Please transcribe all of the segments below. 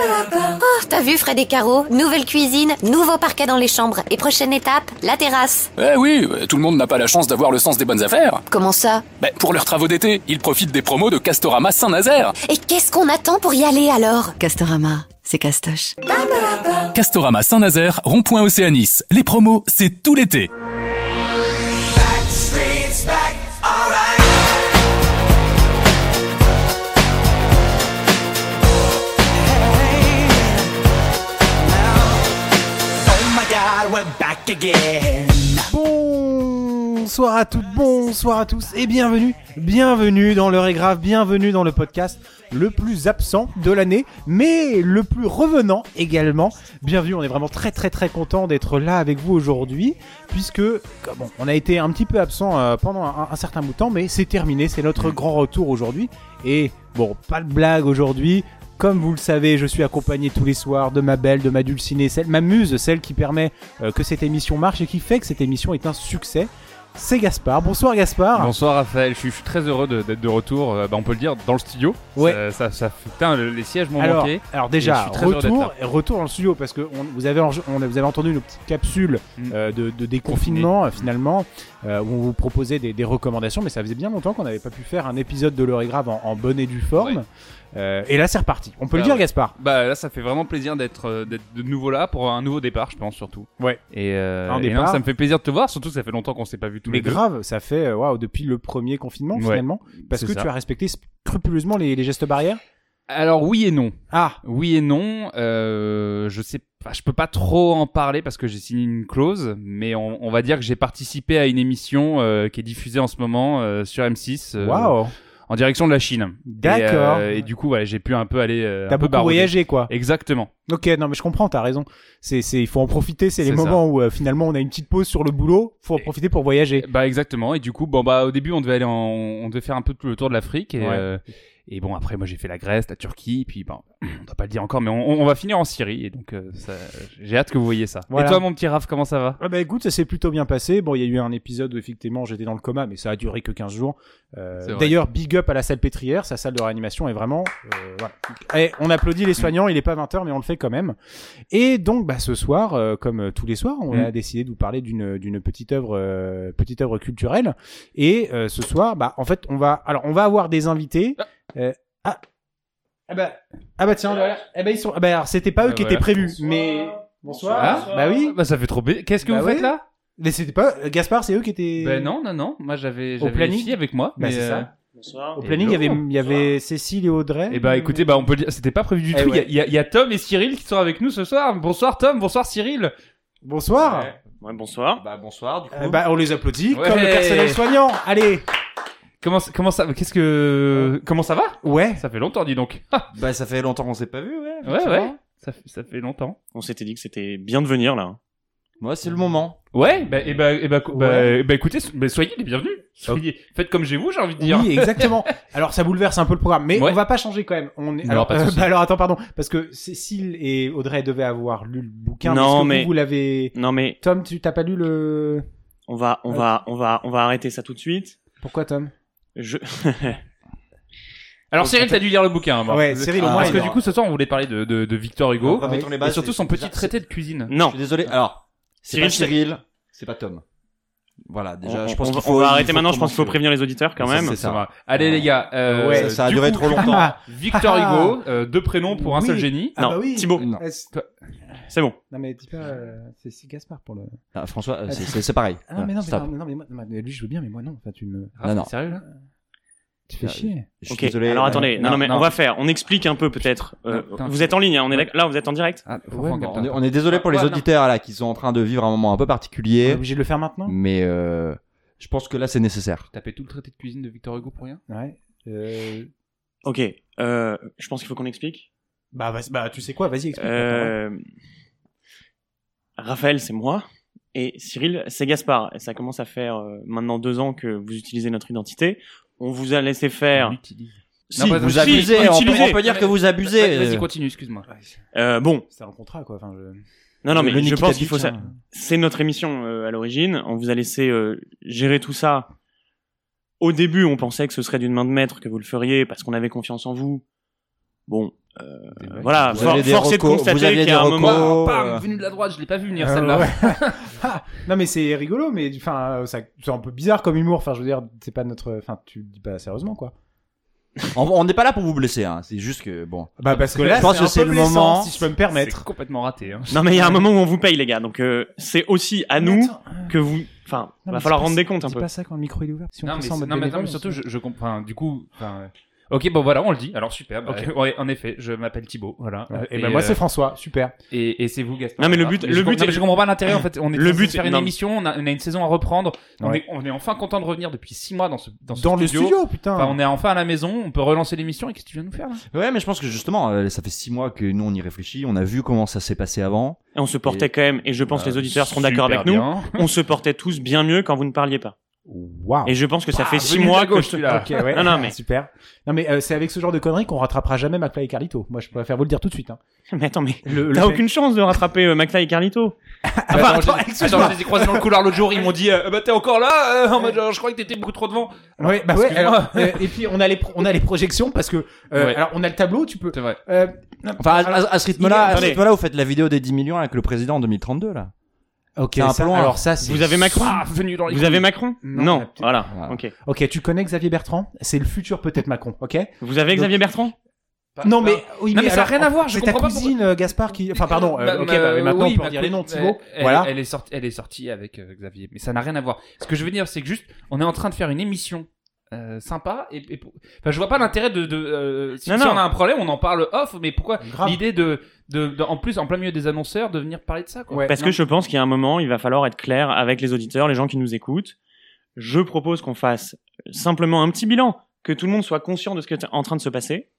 Oh, t'as vu Fred et Caro? Nouvelle cuisine, nouveau parquet dans les chambres. Et prochaine étape, la terrasse. Eh oui, euh, tout le monde n'a pas la chance d'avoir le sens des bonnes affaires. Comment ça? Ben, pour leurs travaux d'été, ils profitent des promos de Castorama Saint-Nazaire. Et qu'est-ce qu'on attend pour y aller alors? Castorama, c'est castoche. Castorama Saint-Nazaire, rond-point Océanis. Les promos, c'est tout l'été. Back again. Bonsoir à toutes, bonsoir à tous et bienvenue, bienvenue dans l'heure est grave, bienvenue dans le podcast le plus absent de l'année, mais le plus revenant également. Bienvenue, on est vraiment très très très content d'être là avec vous aujourd'hui, puisque bon, on a été un petit peu absent euh, pendant un, un certain bout de temps, mais c'est terminé, c'est notre grand retour aujourd'hui. Et bon, pas de blague aujourd'hui. Comme vous le savez, je suis accompagné tous les soirs de ma belle, de ma dulcinée, celle, ma muse, celle qui permet euh, que cette émission marche et qui fait que cette émission est un succès. C'est Gaspard. Bonsoir Gaspard. Bonsoir Raphaël, je suis, je suis très heureux de- d'être de retour, euh, bah, on peut le dire, dans le studio. Ouais. Ça, ça, ça fait- putain, le- les sièges m'ont Alors, manqué. alors Et déjà, je suis très heureux retour, dans le studio parce que on- vous, avez, enje- on, a- vous avez entendu nos petites capsules Mm. euh, de, de déconfinement euh, finalement euh, où on vous proposait des, des recommandations, mais ça faisait bien longtemps qu'on n'avait pas pu faire un épisode de l'heure est grave en, en bonne et due forme. Euh, et là, c'est reparti. On peut le Ah dire, ouais. Gaspard. Bah là, ça fait vraiment plaisir d'être euh, d'être de nouveau là pour un nouveau départ, je pense surtout. Ouais. Et, euh, Un et départ. non, ça me fait plaisir de te voir, surtout que ça fait longtemps qu'on s'est pas vu tous Mais les deux. grave, ça fait waouh depuis le premier confinement Ouais. finalement, parce que ça. tu as respecté scrupuleusement les, les gestes barrières? Alors oui et non. Ah, Oui et non. Euh, je sais pas, je peux pas trop en parler parce que j'ai signé une clause, mais on, on va dire que j'ai participé à une émission euh, qui est diffusée en ce moment euh, sur M6. euh, waouh. En direction de la Chine. D'accord. Et, euh, et du coup, voilà, j'ai pu un peu aller. euh, T'as beaucoup barouder. voyagé quoi. Exactement. Ok, non mais je comprends, t'as raison. C'est, c'est, il faut en profiter. C'est les ça. moments où euh, finalement on a une petite pause sur le boulot. Faut en profiter pour voyager. Bah exactement. Et du coup, bon bah au début, on devait aller, en... on devait faire un peu tout le tour de l'Afrique. Et, Ouais. euh, et bon, après, moi, j'ai fait la Grèce, la Turquie, puis bon, on doit pas le dire encore, mais on, on va finir en Syrie. Et donc, euh, ça... j'ai hâte que vous voyez ça. Voilà. Et toi, mon petit Raph, comment ça va? Ah bah écoute, ça s'est plutôt bien passé. Bon, il y a eu un épisode où effectivement j'étais dans le coma, mais ça a duré que 15 jours. Euh, C'est vrai. D'ailleurs, big up à la salle pétrière, sa salle de réanimation est vraiment... euh, voilà. Et on applaudit les soignants, il est pas 20h, mais on le fait quand même. Et donc, bah, ce soir, euh, comme euh, tous les soirs, on Mm. a décidé de vous parler d'une d'une petite œuvre, euh, petite œuvre culturelle. Et euh, ce soir, bah, en fait, on va... Alors, on va avoir des invités. Euh, ah ah bah, ah bah tiens, voilà. Eh ben ils sont. Ah bah alors c'était pas eux Bah qui voilà. étaient prévus, mais bonsoir. Ah, bah oui. Bah ça fait trop bien. Qu'est-ce que Bah vous ouais. faites là? Mais c'était pas euh, Gaspard, c'est eux qui étaient. Ben non, non, non. Moi, j'avais Au j'avais planning les filles avec moi. Bah mais, c'est euh, ça. Bonsoir. Au planning, il y avait, il y avait Cécile et Audrey. Eh bah écoutez, bah on peut le dire, c'était pas prévu du Eh tout. Il y a- ouais. il y, a- il y a Tom et Cyril qui sont avec nous ce soir. Bonsoir Tom, bonsoir Cyril. Bonsoir. Ouais, bonsoir. Bah bonsoir du coup. Euh, bah on les applaudit Ouais. comme le personnel soignant. Allez. Comment comment ça qu'est-ce que comment ça va? Ouais. Ça fait longtemps, dis donc. Ah, Bah ça fait longtemps qu'on s'est pas vu, ouais. ouais ça ouais. Ça, fait- ça fait longtemps. On s'était dit que c'était bien de venir là. Moi c'est le moment. Ouais, bah, et bah, et bah, co- bah, Ouais. eh bah, écoutez, so- bah, soyez les bienvenus. Soyez, faites comme chez vous, j'ai envie de dire. Oui, exactement. Alors ça bouleverse un peu le programme, mais Ouais. on va pas changer quand même. On est... Non, alors, souci. bah, alors attends, pardon, parce que Cécile et Audrey devaient avoir lu le bouquin. Non, que vous, mais- vous l'avez. Non mais Tom, tu t'as pas lu le. on va, on va, on va, on va arrêter ça tout de suite. Pourquoi Tom? Je. Alors Cyril, t'as dû lire le bouquin. moi. Ouais, Cyril, au Ah, moins, Parce que du coup, ce soir, on voulait parler de, de, de Victor Hugo. Les Et surtout c'est- son petit c'est- traité de cuisine. Je non. suis désolé. Alors, c'est Cyril, pas Cyril, c'est pas Tom. Voilà, déjà on, je pense on- faut va arrêter maintenant. Je pense qu'il faut prévenir les auditeurs quand même. c'est Ça ça. va. Allez les gars, euh, Ouais, ça a du duré coup, trop longtemps. Ah, Victor Ah. Hugo, euh, deux prénoms pour un seul génie. Ah Non, bah oui. Thibaut. Non. C'est- bon. Non mais dis pas, euh, c'est Gaspard pour le. Ah, François, euh, c'est- pareil. Ah Voilà, mais non, mais, non, non, mais moi, non, mais lui je veux bien, mais moi non. Enfin tu me, Ah, Non, non. Sérieux là? Tu fais Euh, chier. Je suis Ok. désolé. Alors attendez. Non, non, non, mais non. on va faire. On explique un peu peut-être. Euh, Non, putain. vous êtes en ligne. hein, On est d'ac- là. Vous êtes en direct. ah, faut Ouais, prendre bon, quelqu'un. On est, on est désolé pour les Ouais, non. auditeurs là qui sont en train de vivre un moment un peu On est particulier, obligé de le faire maintenant. mais euh, je pense que là c'est nécessaire. Tapé tout le traité de cuisine de Victor Hugo pour rien? Ouais. Euh... Ok. Euh, je pense qu'il faut qu'on explique. Bah, vas- bah tu sais quoi, vas-y explique. Euh... Raphaël, c'est moi. Et Cyril, c'est Gaspard. Et ça commence à faire euh, maintenant deux ans que vous utilisez notre identité. On vous a laissé faire. Si, Non, bah, Vous si, abusez, on peut, utilisez. on peut dire que vous abusez. Ouais, Vas-y, continue, excuse-moi. Euh, bon, C'est le contrat quoi. Enfin, je... non, non, mais Le je pense qu'il faut ça. hein. C'est notre émission euh, à l'origine. On vous a laissé euh, gérer tout ça. Au début, on pensait que ce serait d'une main de maître que vous le feriez parce qu'on avait confiance en vous. Bon, voilà, Vous for- force est de constater qu'il y a un moment. recos. Bam, euh, venu de la droite, je l'ai pas vu venir Euh, celle-là. ouais. Ah, non mais c'est rigolo, mais enfin, ça- c'est un peu bizarre comme humour. Enfin, je veux dire, c'est pas notre. Enfin, tu dis pas sérieusement, quoi. On n'est pas là pour vous blesser, hein. c'est juste que bon. Bah parce que là, Je pense c'est que c'est le blessant, moment. si je peux me C'est permettre. complètement raté. Hein. Non mais il y a un moment où on vous paye les gars, donc euh, c'est aussi à Mais nous attends, euh, que vous. Enfin, non, va mais falloir rendre des comptes un peu. pas ça quand le micro est ouvert. Si on Non mais, c'est- non, surtout, je, comprends. Du coup. Ok, bon voilà, on le dit. Alors super. bah, Ok. ouais, en effet, je m'appelle Thibaut. Voilà. Ouais, Et ben moi euh, c'est François, super. et, et c'est vous, Gaspard. Non, mais le but- Mais le je com- but non, mais est- je comprends pas l'intérêt en fait. On est Le but- faire une non. émission, on a, on a une saison à reprendre. On, Ouais. est, on est enfin content de revenir depuis six mois dans ce dans, ce Dans le studio. studio, putain. Enfin, on est enfin à la maison, on peut relancer l'émission. Et qu'est-ce que tu viens de nous faire là? Ouais, mais je pense que justement, euh, ça fait six mois que nous on y réfléchit, on a vu comment ça s'est passé avant. Et on se portait quand même, et je pense que les auditeurs seront d'accord avec nous, on se portait tous bien mieux quand vous ne parliez pas. Waouh. Et je pense que ça Ah, fait six mois que celui-là. Ok, ouais. Non, non, mais- super. Non mais euh, c'est avec ce genre de conneries qu'on rattrapera jamais McFly et Carlito. Moi, je préfère vous le dire tout de suite. Hein. Mais attends, mais Le, t'as fait- aucune chance de rattraper euh, McFly et Carlito. Attends, attends, je- excuse-moi. attends, je les ai croisés dans le couloir l'autre jour, ils m'ont dit euh, bah t'es encore là euh, en mode, genre, je crois que t'étais beaucoup trop devant. Ouais, bah ouais. Alors, euh, et puis on a les on a les projections parce que euh, Ouais. alors on a le tableau. Tu peux. C'est vrai. Euh, Enfin, à, à- à ce rythme-là, à ce rythme-là, vous faites la vidéo des 10 millions avec le président en 2032, là. Ok. C'est un ça- alors ça c'est. Vous avez Macron Ah, venu dans les Vous couilles. avez Macron Non, la petite- Voilà. Voilà. Ok. Ok, tu connais Xavier Bertrand C'est le futur peut-être Macron. Ok. Vous avez Xavier Bertrand non mais oui Non, mais ça a alors, rien à voir, je C'est ta comprends pas cousine euh, Gaspard qui. Enfin pardon. euh, Bah, ok, bah, bah, mais maintenant oui, on peut bah, en dire les noms. elle- Thibaut. Elle, Voilà. elle est sortie, elle est sortie avec euh, Xavier, mais ça n'a rien à voir. Ce que je veux dire, c'est que juste, on est en train de faire une émission euh, sympa et, et pour- enfin, je vois pas l'intérêt de, de euh, si, Non, si non. on a un problème, on en parle off, mais pourquoi l'idée de, de, de- en plus, en plein milieu des annonceurs, de venir parler de ça, quoi. Ouais. Parce Non. que je pense qu'il y a un moment, il va falloir être clair avec les auditeurs, les gens qui nous écoutent. Je propose qu'on fasse simplement un petit bilan, que tout le monde soit conscient de ce qui est en train de se passer.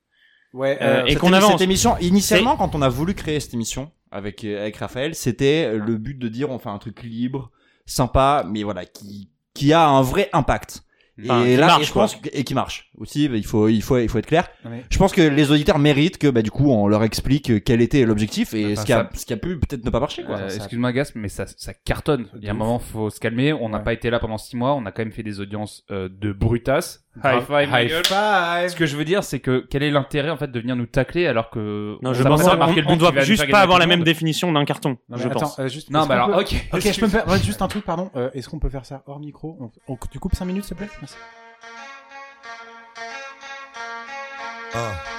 Ouais. Euh, et qu'on avance. Cette émission, initialement, quand on a voulu créer cette émission avec, avec Raphaël, c'était le but de dire on fait un truc libre, sympa, mais voilà, qui, qui a un vrai impact. Enfin, et qui là, marche, et je pense et qui marche aussi. bah, il faut, il faut, il faut être clair. Ouais. Je pense que les auditeurs méritent que, bah, du coup, on leur explique quel était l'objectif et Enfin, ce qui a, ça- ce qui a pu peut-être ne pas marcher, quoi. Euh, Excuse-moi Gasp, mais ça, ça cartonne. Il y a un moment, faut se calmer. On n'a Ouais. pas été là pendant six mois. On a quand même fait des audiences euh, de brutasse. High five, High five. Ce que je veux dire, c'est que quel est l'intérêt en fait de venir nous tacler alors que Non, on je pense but on doit juste pas avoir la même définition d'un carton, Non, je attends, pense. euh, juste, Non, qu'on alors, peut- ok. Ok, je peux me faire ouais, juste un truc, pardon. Euh, Est-ce qu'on peut faire ça hors micro On- on- Tu coupes 5 minutes, s'il te plaît? Merci. Something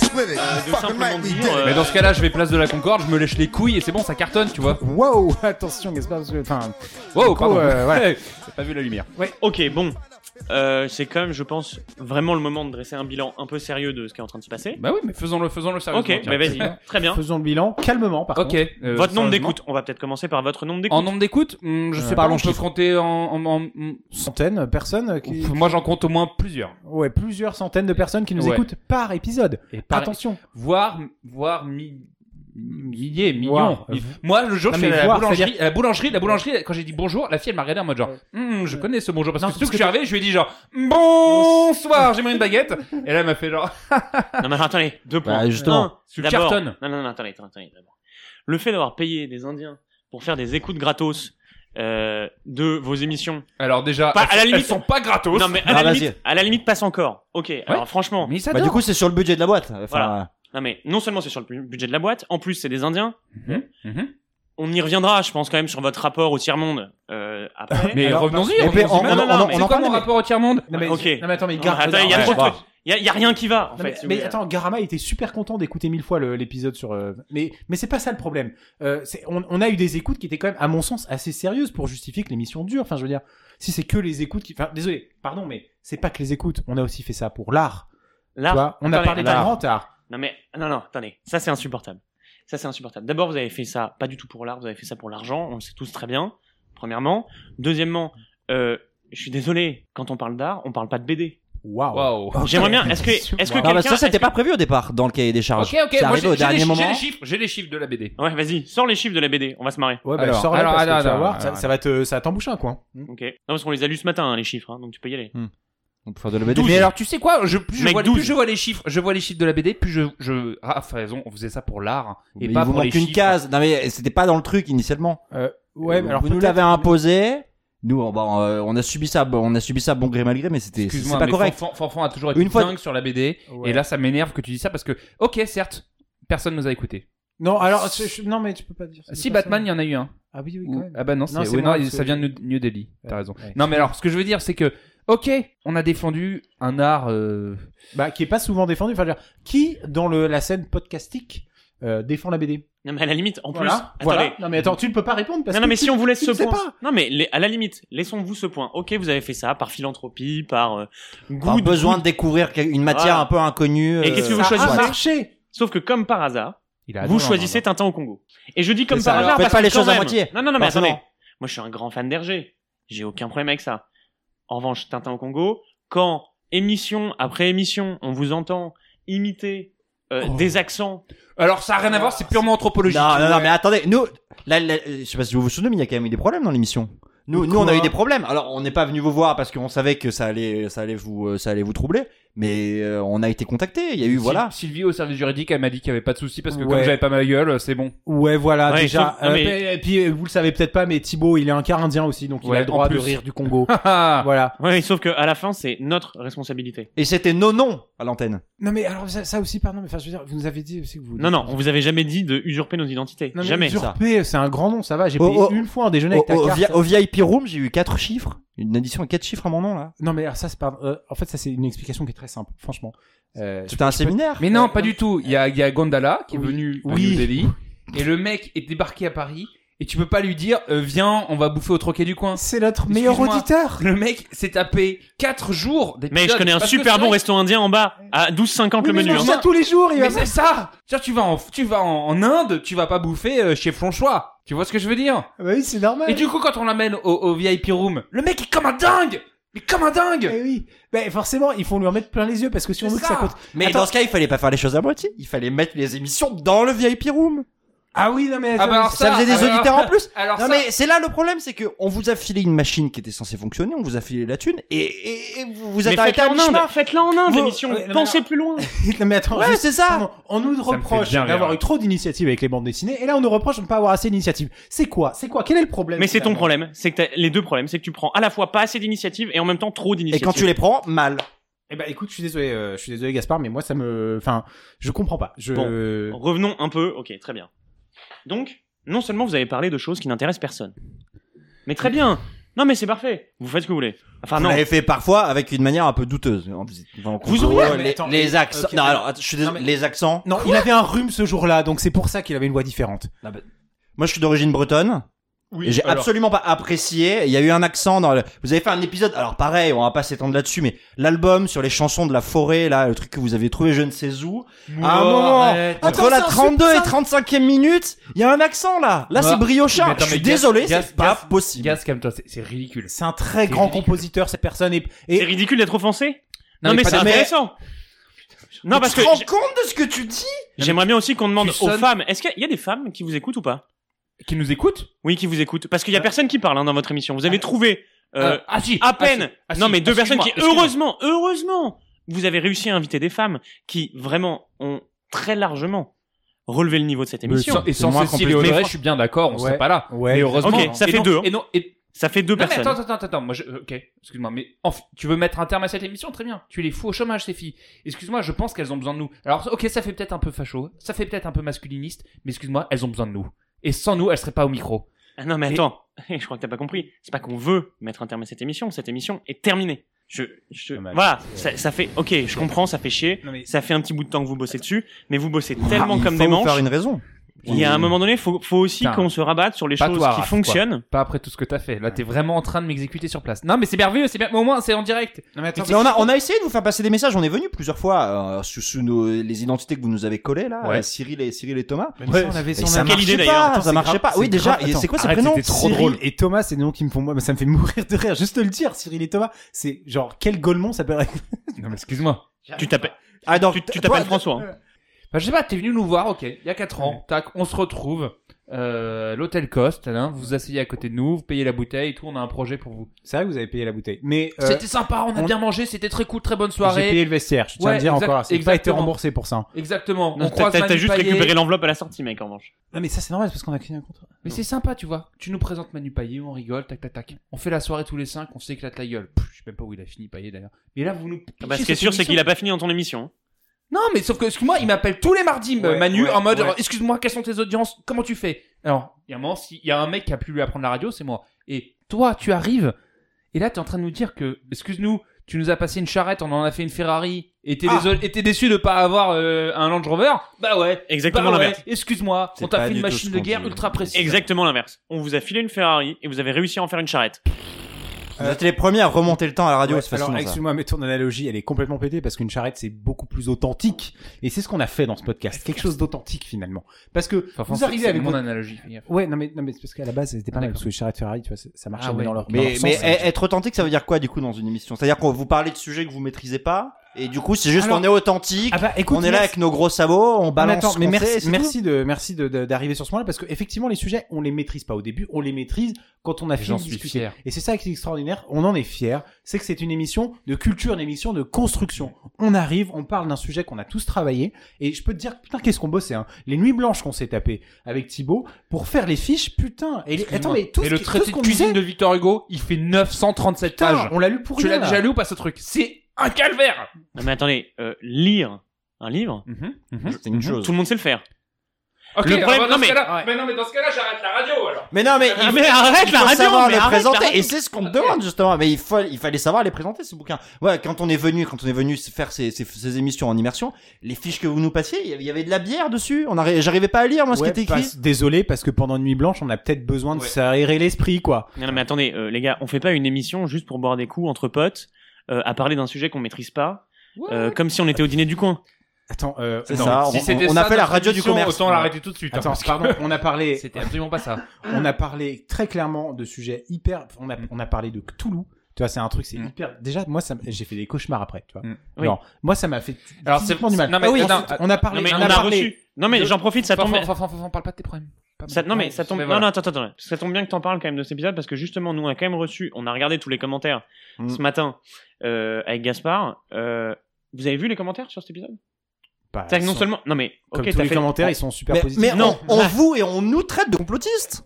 Ouais, de simplement dire, euh, it. Mais dans ce cas-là, je vais place de la Concorde, je me lèche les couilles et c'est bon, ça cartonne, tu vois. Wow, attention, Gaspard, parce que- enfin, Wow, coup, pardon. euh. J'ai pas vu la lumière. Ok, bon. Euh, c'est quand même, je pense, vraiment le moment de dresser un bilan un peu sérieux de ce qui est en train de se passer. Bah oui, mais faisons-le, faisons-le sérieusement. Ok, tiens. bah vas-y. Très bien. faisons le bilan calmement, par Ok. contre. euh, votre nombre sérieusement. d'écoutes. On va peut-être commencer par votre nombre d'écoutes. En nombre d'écoutes, hmm, je sais Euh, pas, parlons on peut chiffres. compter en, en- en- en- Centaines, personnes qui... Moi, j'en compte au moins plusieurs. Ouais, plusieurs centaines de personnes qui nous Ouais. écoutent par épisode. Et par- Attention. voire, voire mi- milliers, millions. Voire, Mi- euh, Moi, le jour, non, je suis allé à la boulangerie, à la boulangerie, la boulangerie, quand j'ai dit bonjour, la fille, elle m'a regardé en mode genre, Hum, je connais ce bonjour, parce Non, que surtout que que je suis arrivé, je lui ai dit genre, bonsoir, j'ai une baguette. Et là, elle m'a fait genre, Non, mais attendez, deux points. Bah, justement. Un, cartonnes. Non, non, non, attendez, attendez, attendez, d'abord. Le fait d'avoir payé des Indiens pour faire des écoutes gratos euh, de vos émissions. alors déjà, Pas- elles, à la elles limite- sont pas gratos. Non, mais à, la limite, à la limite, passe encore. Ok, alors franchement. mais Bah, du coup, c'est sur le budget de la boîte. Enfin, Voilà. Non, mais non seulement c'est sur le budget de la boîte, en plus c'est des Indiens. Mhm, mhm. On y reviendra, je pense, quand même, sur votre rapport au tiers-monde euh, après. Mais revenons-y. on- en parle, mon mais- rapport au tiers-monde? Non, mais, Ok. non, mais attends, mais, Gar- attends, il y a Ouais, trop de trucs. Il y a, il y a rien qui va, en Non, fait. mais, si mais attends, Garama était super content d'écouter mille fois le- l'épisode sur. euh, Mais mais c'est pas ça le problème. Euh, c'est- on, on a eu des écoutes qui étaient quand même, à mon sens, assez sérieuses pour justifier que l'émission dure. Enfin, je veux dire, si c'est que les écoutes qui. Enfin, désolé, pardon, mais c'est pas que les écoutes. On a aussi fait ça pour l'art. Vois, on a parlé d'un l'art. grand art. Non mais non non, attendez, ça c'est insupportable. Ça c'est insupportable. D'abord, vous avez fait ça pas du tout pour l'art, vous avez fait ça pour l'argent, on le sait tous très bien. Premièrement, deuxièmement, euh, je suis désolé, quand on parle d'art, on parle pas de BD. Waouh. Waouh. J'aimerais bien. Est-ce que est-ce que Non, bah, ça, c'était pas prévu au départ dans le cahier des charges. Ok, ok, arrivé j'ai au dernier les, j'ai moment. les chiffres, j'ai les chiffres de la BD. Ouais, vas-y, sors les chiffres de la BD, on va se marrer. Ouais, bah, Alors, sors alors, alors, alors, ça, alors. ça va te, ça un coin. Ok. Non parce qu'on les a lus ce matin hein, les chiffres, hein, donc tu peux y aller. On peut faire de la BD. Mais alors, tu sais quoi je, plus, je Mec, vois, 12. plus je vois les chiffres, je vois les chiffres de la BD, plus je, je, Raph a raison, on faisait ça pour l'art et Mais pas il vous pour les manque une chiffres. case. Non mais c'était pas dans le truc initialement. Ouais, Euh, alors vous nous peut-être- l'avez imposé. Nous, on, bah, euh, on a subi ça, on a subi ça bon gré mal gré, mais c'était, c'est Excuse-moi, pas mais correct. Fanfan, Fanfan a toujours été Une fois- dingue sur la BD, Ouais. et là ça m'énerve que tu dis ça parce que, ok, certes, personne nous a écouté. Non, alors, je- je- non, mais tu peux pas dire ça. Si Batman, il y en a eu un. Ah oui, oui, Ou- quand même. Ah bah non, c'est, Non, c'est oui, moi, c'est- ça vient de New- New Delhi. T'as Ouais, raison. ouais. Non, mais alors, ce que je veux dire, c'est que, ok, on a défendu un art. euh, Bah, qui est pas souvent défendu. Enfin, je veux dire, qui, dans le, la scène podcastique, euh, défend la BD Non mais à la limite, en plus, Voilà. attendez. voilà. Non, mais attends, tu ne peux pas répondre parce non, que non, mais tu- si on vous laisse tu ce ne sais point. pas. Non, mais les- à la limite, laissons-vous ce point. Ok, vous avez fait ça par philanthropie, par euh, Par goût. besoin de découvrir quel- une matière Voilà. un peu inconnue. Et qu'est-ce que vous Ça a choisissez marché. Sauf que comme par hasard, il a vous choisissez Tintin au Congo. Et je dis comme C'est ça, par alors, hasard faites parce pas que les quand choses à même- moitié. Non, non, non, mais Forcément. attendez. Moi, je suis un grand fan d'Hergé. J'ai aucun problème avec ça. En revanche, Tintin au Congo, quand émission après émission, on vous entend imiter euh, Oh. des accents. Alors, ça a rien à voir, c'est purement anthropologique. Non, non, non, mais attendez, nous, là, là, je sais pas si vous vous souvenez, mais il y a quand même eu des problèmes dans l'émission. Nous, nous, on a eu des problèmes. Alors, on n'est pas venu vous voir parce qu'on savait que ça allait, ça allait vous, euh, ça allait vous troubler. Mais euh, on a été contacté. Il y a eu, voilà. Sylvie au service juridique, elle m'a dit qu'il y avait pas de souci parce que Ouais. comme j'avais pas ma gueule, c'est bon. Ouais, voilà, Ouais, déjà. sauf- non, Euh, mais- Et puis, euh, vous le savez peut-être pas, mais Thibaut, il est un Carindien aussi, donc il Ouais, a le droit de plus. rire du Congo. Voilà. Ouais, sauf que à la fin, c'est notre responsabilité. Et c'était non, non à l'antenne. Non, mais alors, ça, ça aussi, pardon, mais enfin, je veux dire, vous nous avez dit aussi que vous. Non, non, on vous avait jamais dit de usurper nos identités. Non, mais jamais. usurper, c'est un grand nom, ça va. J'ai Oh, payé oh. une fois un déjeuner Au, avec ta au carte. vi- au VIP Room, j'ai eu quatre chiffres. Une addition à quatre chiffres à mon nom, là. Non, mais alors, ça, c'est pas. euh, en fait, ça, c'est une explication qui est très simple, franchement. Euh, C'était un séminaire. Mais non, Euh, pas non. du tout. Il y a, il y a Gondala qui est Oui. venu à Oui. New Delhi et le mec est débarqué à Paris et tu peux pas lui dire euh, viens, on va bouffer au troquet du coin. C'est notre meilleur auditeur. Le mec s'est tapé 4 jours. Mais je connais un super bon resto indien en bas, à 12,50 le Oui, mais menu. hein. mange ça tous les jours, il va Mais c'est ça. Tu vas en tu vas en, en Inde, tu vas pas bouffer euh, chez Franchois. Tu vois ce que je veux dire? Bah oui, c'est normal. Et du coup quand on l'amène au, au VIP room, le mec est comme un dingue. Mais comme un dingue. Eh oui. Bah, forcément, il faut lui en mettre plein les yeux parce que si on C'est veut que ça coûte. Mais Attends. dans ce cas, il fallait pas faire les choses à moitié. Il fallait mettre les émissions dans le VIP Room. Ah oui, non, mais. Ah bah alors Ça, faisait des alors- auditeurs en plus. Alors Non ça, mais c'est là le problème, c'est que on vous a filé une machine qui était censée fonctionner, on vous a filé la thune et, et, et vous vous êtes Mais arrêté en Inde, faites-la en Inde, l'émission. Pensez plus loin. non, mais attends. Ouais, c'est ça. pardon, on nous reproche d'avoir eu trop d'initiatives avec les bandes dessinées et là, on nous reproche de ne pas avoir assez d'initiatives. C'est quoi? C'est quoi? Quel est le problème Mais c'est ton problème. C'est que t'as- les deux problèmes, c'est que tu prends à la fois pas assez d'initiatives et en même temps trop Et d'initiatives. quand tu les prends, mal. Eh ben, écoute, je suis désolé, euh, je suis désolé, Gaspard, mais moi, ça me. Enfin, je comprends pas. Je. Bon. Revenons un peu. Ok, très bien. Donc, non seulement vous avez parlé de choses qui n'intéressent personne, mais très bien. Non, mais c'est parfait. Vous faites ce que vous voulez. Enfin, Vous non. l'avez fait parfois avec une manière un peu douteuse. Enfin, Vous auriez- les, attends, les mais- accents. non, alors, attends, je suis désolé. Non, mais- Les accents. Non, il avait un rhume ce jour-là, donc c'est pour ça qu'il avait une voix différente. Moi, je suis d'origine bretonne. Et j'ai absolument pas apprécié. Il y a eu un accent dans le... Vous avez fait un épisode, alors pareil, on va pas s'étendre là-dessus, mais l'album sur les chansons de la forêt, là, le truc que vous avez trouvé je ne sais où. à un moment, arrête. entre Attends, la c'est un 32 et super- 35e minute, il y a un accent là. Là, c'est briochard. Mais attends, je suis désolé, c'est pas possible. Gas, calme-toi, c'est- c'est ridicule. C'est un très grand ridicule. compositeur, cette personne. Et, C'est ridicule d'être offensé. Non, mais c'est intéressant. Non, Mais parce tu que te rends j- compte de ce que tu dis? J'aimerais bien aussi qu'on demande aux sonnes- femmes. Est-ce qu'il y a des femmes qui vous écoutent ou pas? Qui nous écoute Oui, qui vous écoutent. Parce qu'il y a personne qui parle hein, dans votre émission. Vous avez trouvé euh, Euh, ah si, à ah, peine. si, ah, non, mais deux personnes excuse-moi, qui, heureusement, heureusement, vous avez réussi à inviter des femmes qui vraiment ont très largement relevé le niveau de cette émission. Et sans moins Cécile et Audrey, Mais je suis bien d'accord, on Ouais. serait pas là. Ouais. Mais heureusement. Ok, ça Et fait non- deux. Et non, et Ça fait deux Non, mais personnes. attends, attends, attends, attends, moi je, euh, ok, excuse-moi, mais tu veux mettre un terme à cette émission, très bien. Tu les fous au chômage, ces filles. Excuse-moi, je pense qu'elles ont besoin de nous. Alors, ok, ça fait peut-être un peu facho, ça fait peut-être un peu masculiniste, mais excuse-moi, elles ont besoin de nous. Et sans nous, elles seraient pas au micro. Ah non, mais Et- attends. Je crois que t'as pas compris. C'est pas qu'on veut mettre un terme à cette émission. Cette émission est terminée. Je, je, Non, voilà. Ça, ça fait, ok, je comprends, ça fait chier. Non, mais- Ça fait un petit bout de temps que vous bossez dessus, mais vous bossez tellement Ah, Il comme faut des vous manches. faire une raison. Il y a un moment donné, faut, faut aussi qu'on se rabatte sur les Pas choses toi, qui Raph, quoi. fonctionnent. Pas après tout ce que t'as fait. Là, t'es vraiment en train de m'exécuter sur place. Non, mais c'est merveilleux, c'est bien. Mais au moins, c'est en direct. Non, mais attends, Mais on a, on a essayé de vous faire passer des messages. On est venu plusieurs fois euh, sous, sous nos, les identités que vous nous avez collées là, Ouais. euh, Cyril et Cyril et Thomas. mais ça, on avait Et son ça. Quelle marchait idée, pas, d'ailleurs. Attends, ça c'est marchait grave, pas. Oui, c'est déjà. grave. et C'est quoi ces Arrête, prénoms c'était trop Cyril drôle. Et Thomas, c'est des noms qui me font moi, ça me fait mourir de rire. Juste de le dire, Cyril et Thomas, c'est genre quel Golemont s'appellerait? Non, mais excuse-moi. Tu t'appelles, Ah donc, tu, tu toi, t'appelles François. hein. Bah, je sais pas, t'es venu nous voir, ok. Il y a 4 ans. Tac, on se retrouve. Euh, l'hôtel Coste, hein, vous vous asseyez à côté de nous, vous payez la bouteille et tout, on a un projet pour vous. C'est vrai que vous avez payé la bouteille. Mais euh, C'était sympa, on a on- bien mangé, c'était très cool, très bonne j'ai soirée. payé le vestiaire. Je tiens à Ouais, le dire exact- encore. C'est pas été exactement. remboursé pour ça. hein. Exactement. Non, on t'as, croise t'as- t'as Manu juste Payet. récupéré l'enveloppe à la sortie, mec, en revanche. Non mais ça c'est normal parce qu'on a créé un contrat. Mais c'est sympa, tu vois. Tu nous présentes Manu Payet, on rigole, tac tac tac. On fait la soirée tous les cinq, on s'éclate la gueule. Pff, je sais même pas où il a fini Payet d'ailleurs. Mais là, vous nous. Ah bah, ce qui est sûr, c'est qu'il a pas fini dans ton émission. Non, mais sauf que, excuse-moi, il m'appelle tous les mardis, Ouais, Manu, ouais, en mode, ouais. excuse-moi, quelles sont tes audiences? Comment tu fais? Alors, il y a un moment, s'il y a un mec qui a pu lui apprendre la radio, c'est moi. Et toi, tu arrives, et là, t'es en train de nous dire que, excuse-nous, tu nous as passé une charrette, on en a fait une Ferrari, et t'es Ah. désolé- et t'es déçu de pas avoir euh, un Land Rover? Bah ouais. Exactement bah ouais, l'inverse. excuse-moi, C'est on t'a pas fait une tout machine ce de qu'on guerre dit. ultra précise. Exactement l'inverse. On vous a filé une Ferrari et vous avez réussi à en faire une charrette. Vous êtes les premiers à remonter le temps à la radio, Ouais, c'est alors excuse-moi mais ton analogie elle est complètement pétée parce qu'une charrette c'est beaucoup plus authentique et c'est ce qu'on a fait dans ce podcast. Quelque chose d'authentique finalement. Parce que Enfin, vous arrivez avec mon votre... analogie. Ouais non mais non mais c'est parce qu'à la base c'était pas mal D'accord. parce que les charrettes Ferrari tu vois ça marchait Ah ouais. dans leur dans Mais, leur mais sens, être authentique, ça veut dire quoi du coup dans une émission? C'est-à-dire qu'on vous parlez de sujets que vous maîtrisez pas, et du coup c'est juste Alors- on est authentique, Ah bah écoute on est là merci- avec nos gros sabots, on mais balance. attends, ce mais qu'on merci, merci de, merci de, d'arriver sur ce point-là parce que effectivement les sujets on les maîtrise pas au début, on les maîtrise quand on a fini j'en de suis discuter. fier. Et c'est ça qui est extraordinaire, on en est fier. C'est que c'est une émission de culture, une émission de construction. On arrive, on parle d'un sujet qu'on a tous travaillé et je peux te dire putain qu'est-ce qu'on bossait hein. Les nuits blanches qu'on s'est tapé avec Thibaut pour faire les fiches, putain. Et les... attends mais tout et ce le traité ce de qu'on cuisine disait, de Victor Hugo, il fait 937 putain, pages. on l'a lu pour Tu rien. l'as déjà lu ou pas ce truc? C'est un calvaire Non, mais attendez, euh, lire un livre, C'est une chose. tout le monde sait le faire. Ok, Le alors, problème- dans non, ce mais- cas-là- mais non, mais dans ce cas-là, j'arrête la radio alors. Mais non, mais Ah, il mais arrête il la faut radio, savoir mais les arrête la présenter radio. et c'est ce qu'on te demande justement. Mais il faut, il fallait savoir les présenter ce bouquin. Ouais, quand on est venu, quand on est venu faire ces, ces, ces émissions en immersion, les fiches que vous nous passiez, il y avait- il y avait de la bière dessus. On arri- j'arrivais pas à lire moi ce Ouais, qui était écrit. parce- Désolé parce que pendant une nuit blanche on a peut-être besoin de Ouais. s'aérer l'esprit quoi. Non, non, mais attendez, euh, les gars, on fait pas une émission juste pour boire des coups entre potes, euh, à parler d'un sujet qu'on maîtrise pas, euh, comme si on était au dîner du coin. Attends, euh, non, ça. Si on- on a ça, fait la radio du commerce. Autant l'arrêter tout de suite. hein, Attends, parce que pardon, on a parlé, C'était absolument pas ça. on a parlé très clairement de sujets hyper. On a, on a parlé de Cthulhu. Tu vois, c'est un truc, c'est Mm. hyper. Déjà, moi, ça j'ai fait des cauchemars après. Tu vois. Mm. Oui. Non, moi, ça m'a fait Alors, c'est- du mal. non, mais- Ah oui, non, ensuite, on a parlé. Non, mais on a parlé reçu. Non, mais j'en profite, ça tombe enfin, enfin, enfin, parle pas de tes problèmes. Pas Ça- mal. non, mais ça tombe. Mais Non, voilà. non, attends, attends, attends. Ça tombe bien que t'en parles quand même de cet épisode parce que justement, nous, on a quand même reçu, on a regardé tous les commentaires Mm. ce matin euh, avec Gaspard. Euh, vous avez vu les commentaires sur cet épisode? Bah, C'est-à-dire non seulement. Non, mais. Comme ok, tous les fait- commentaires, ils sont super Mais, positifs. mais Non. on, on vous et on nous traite de complotistes.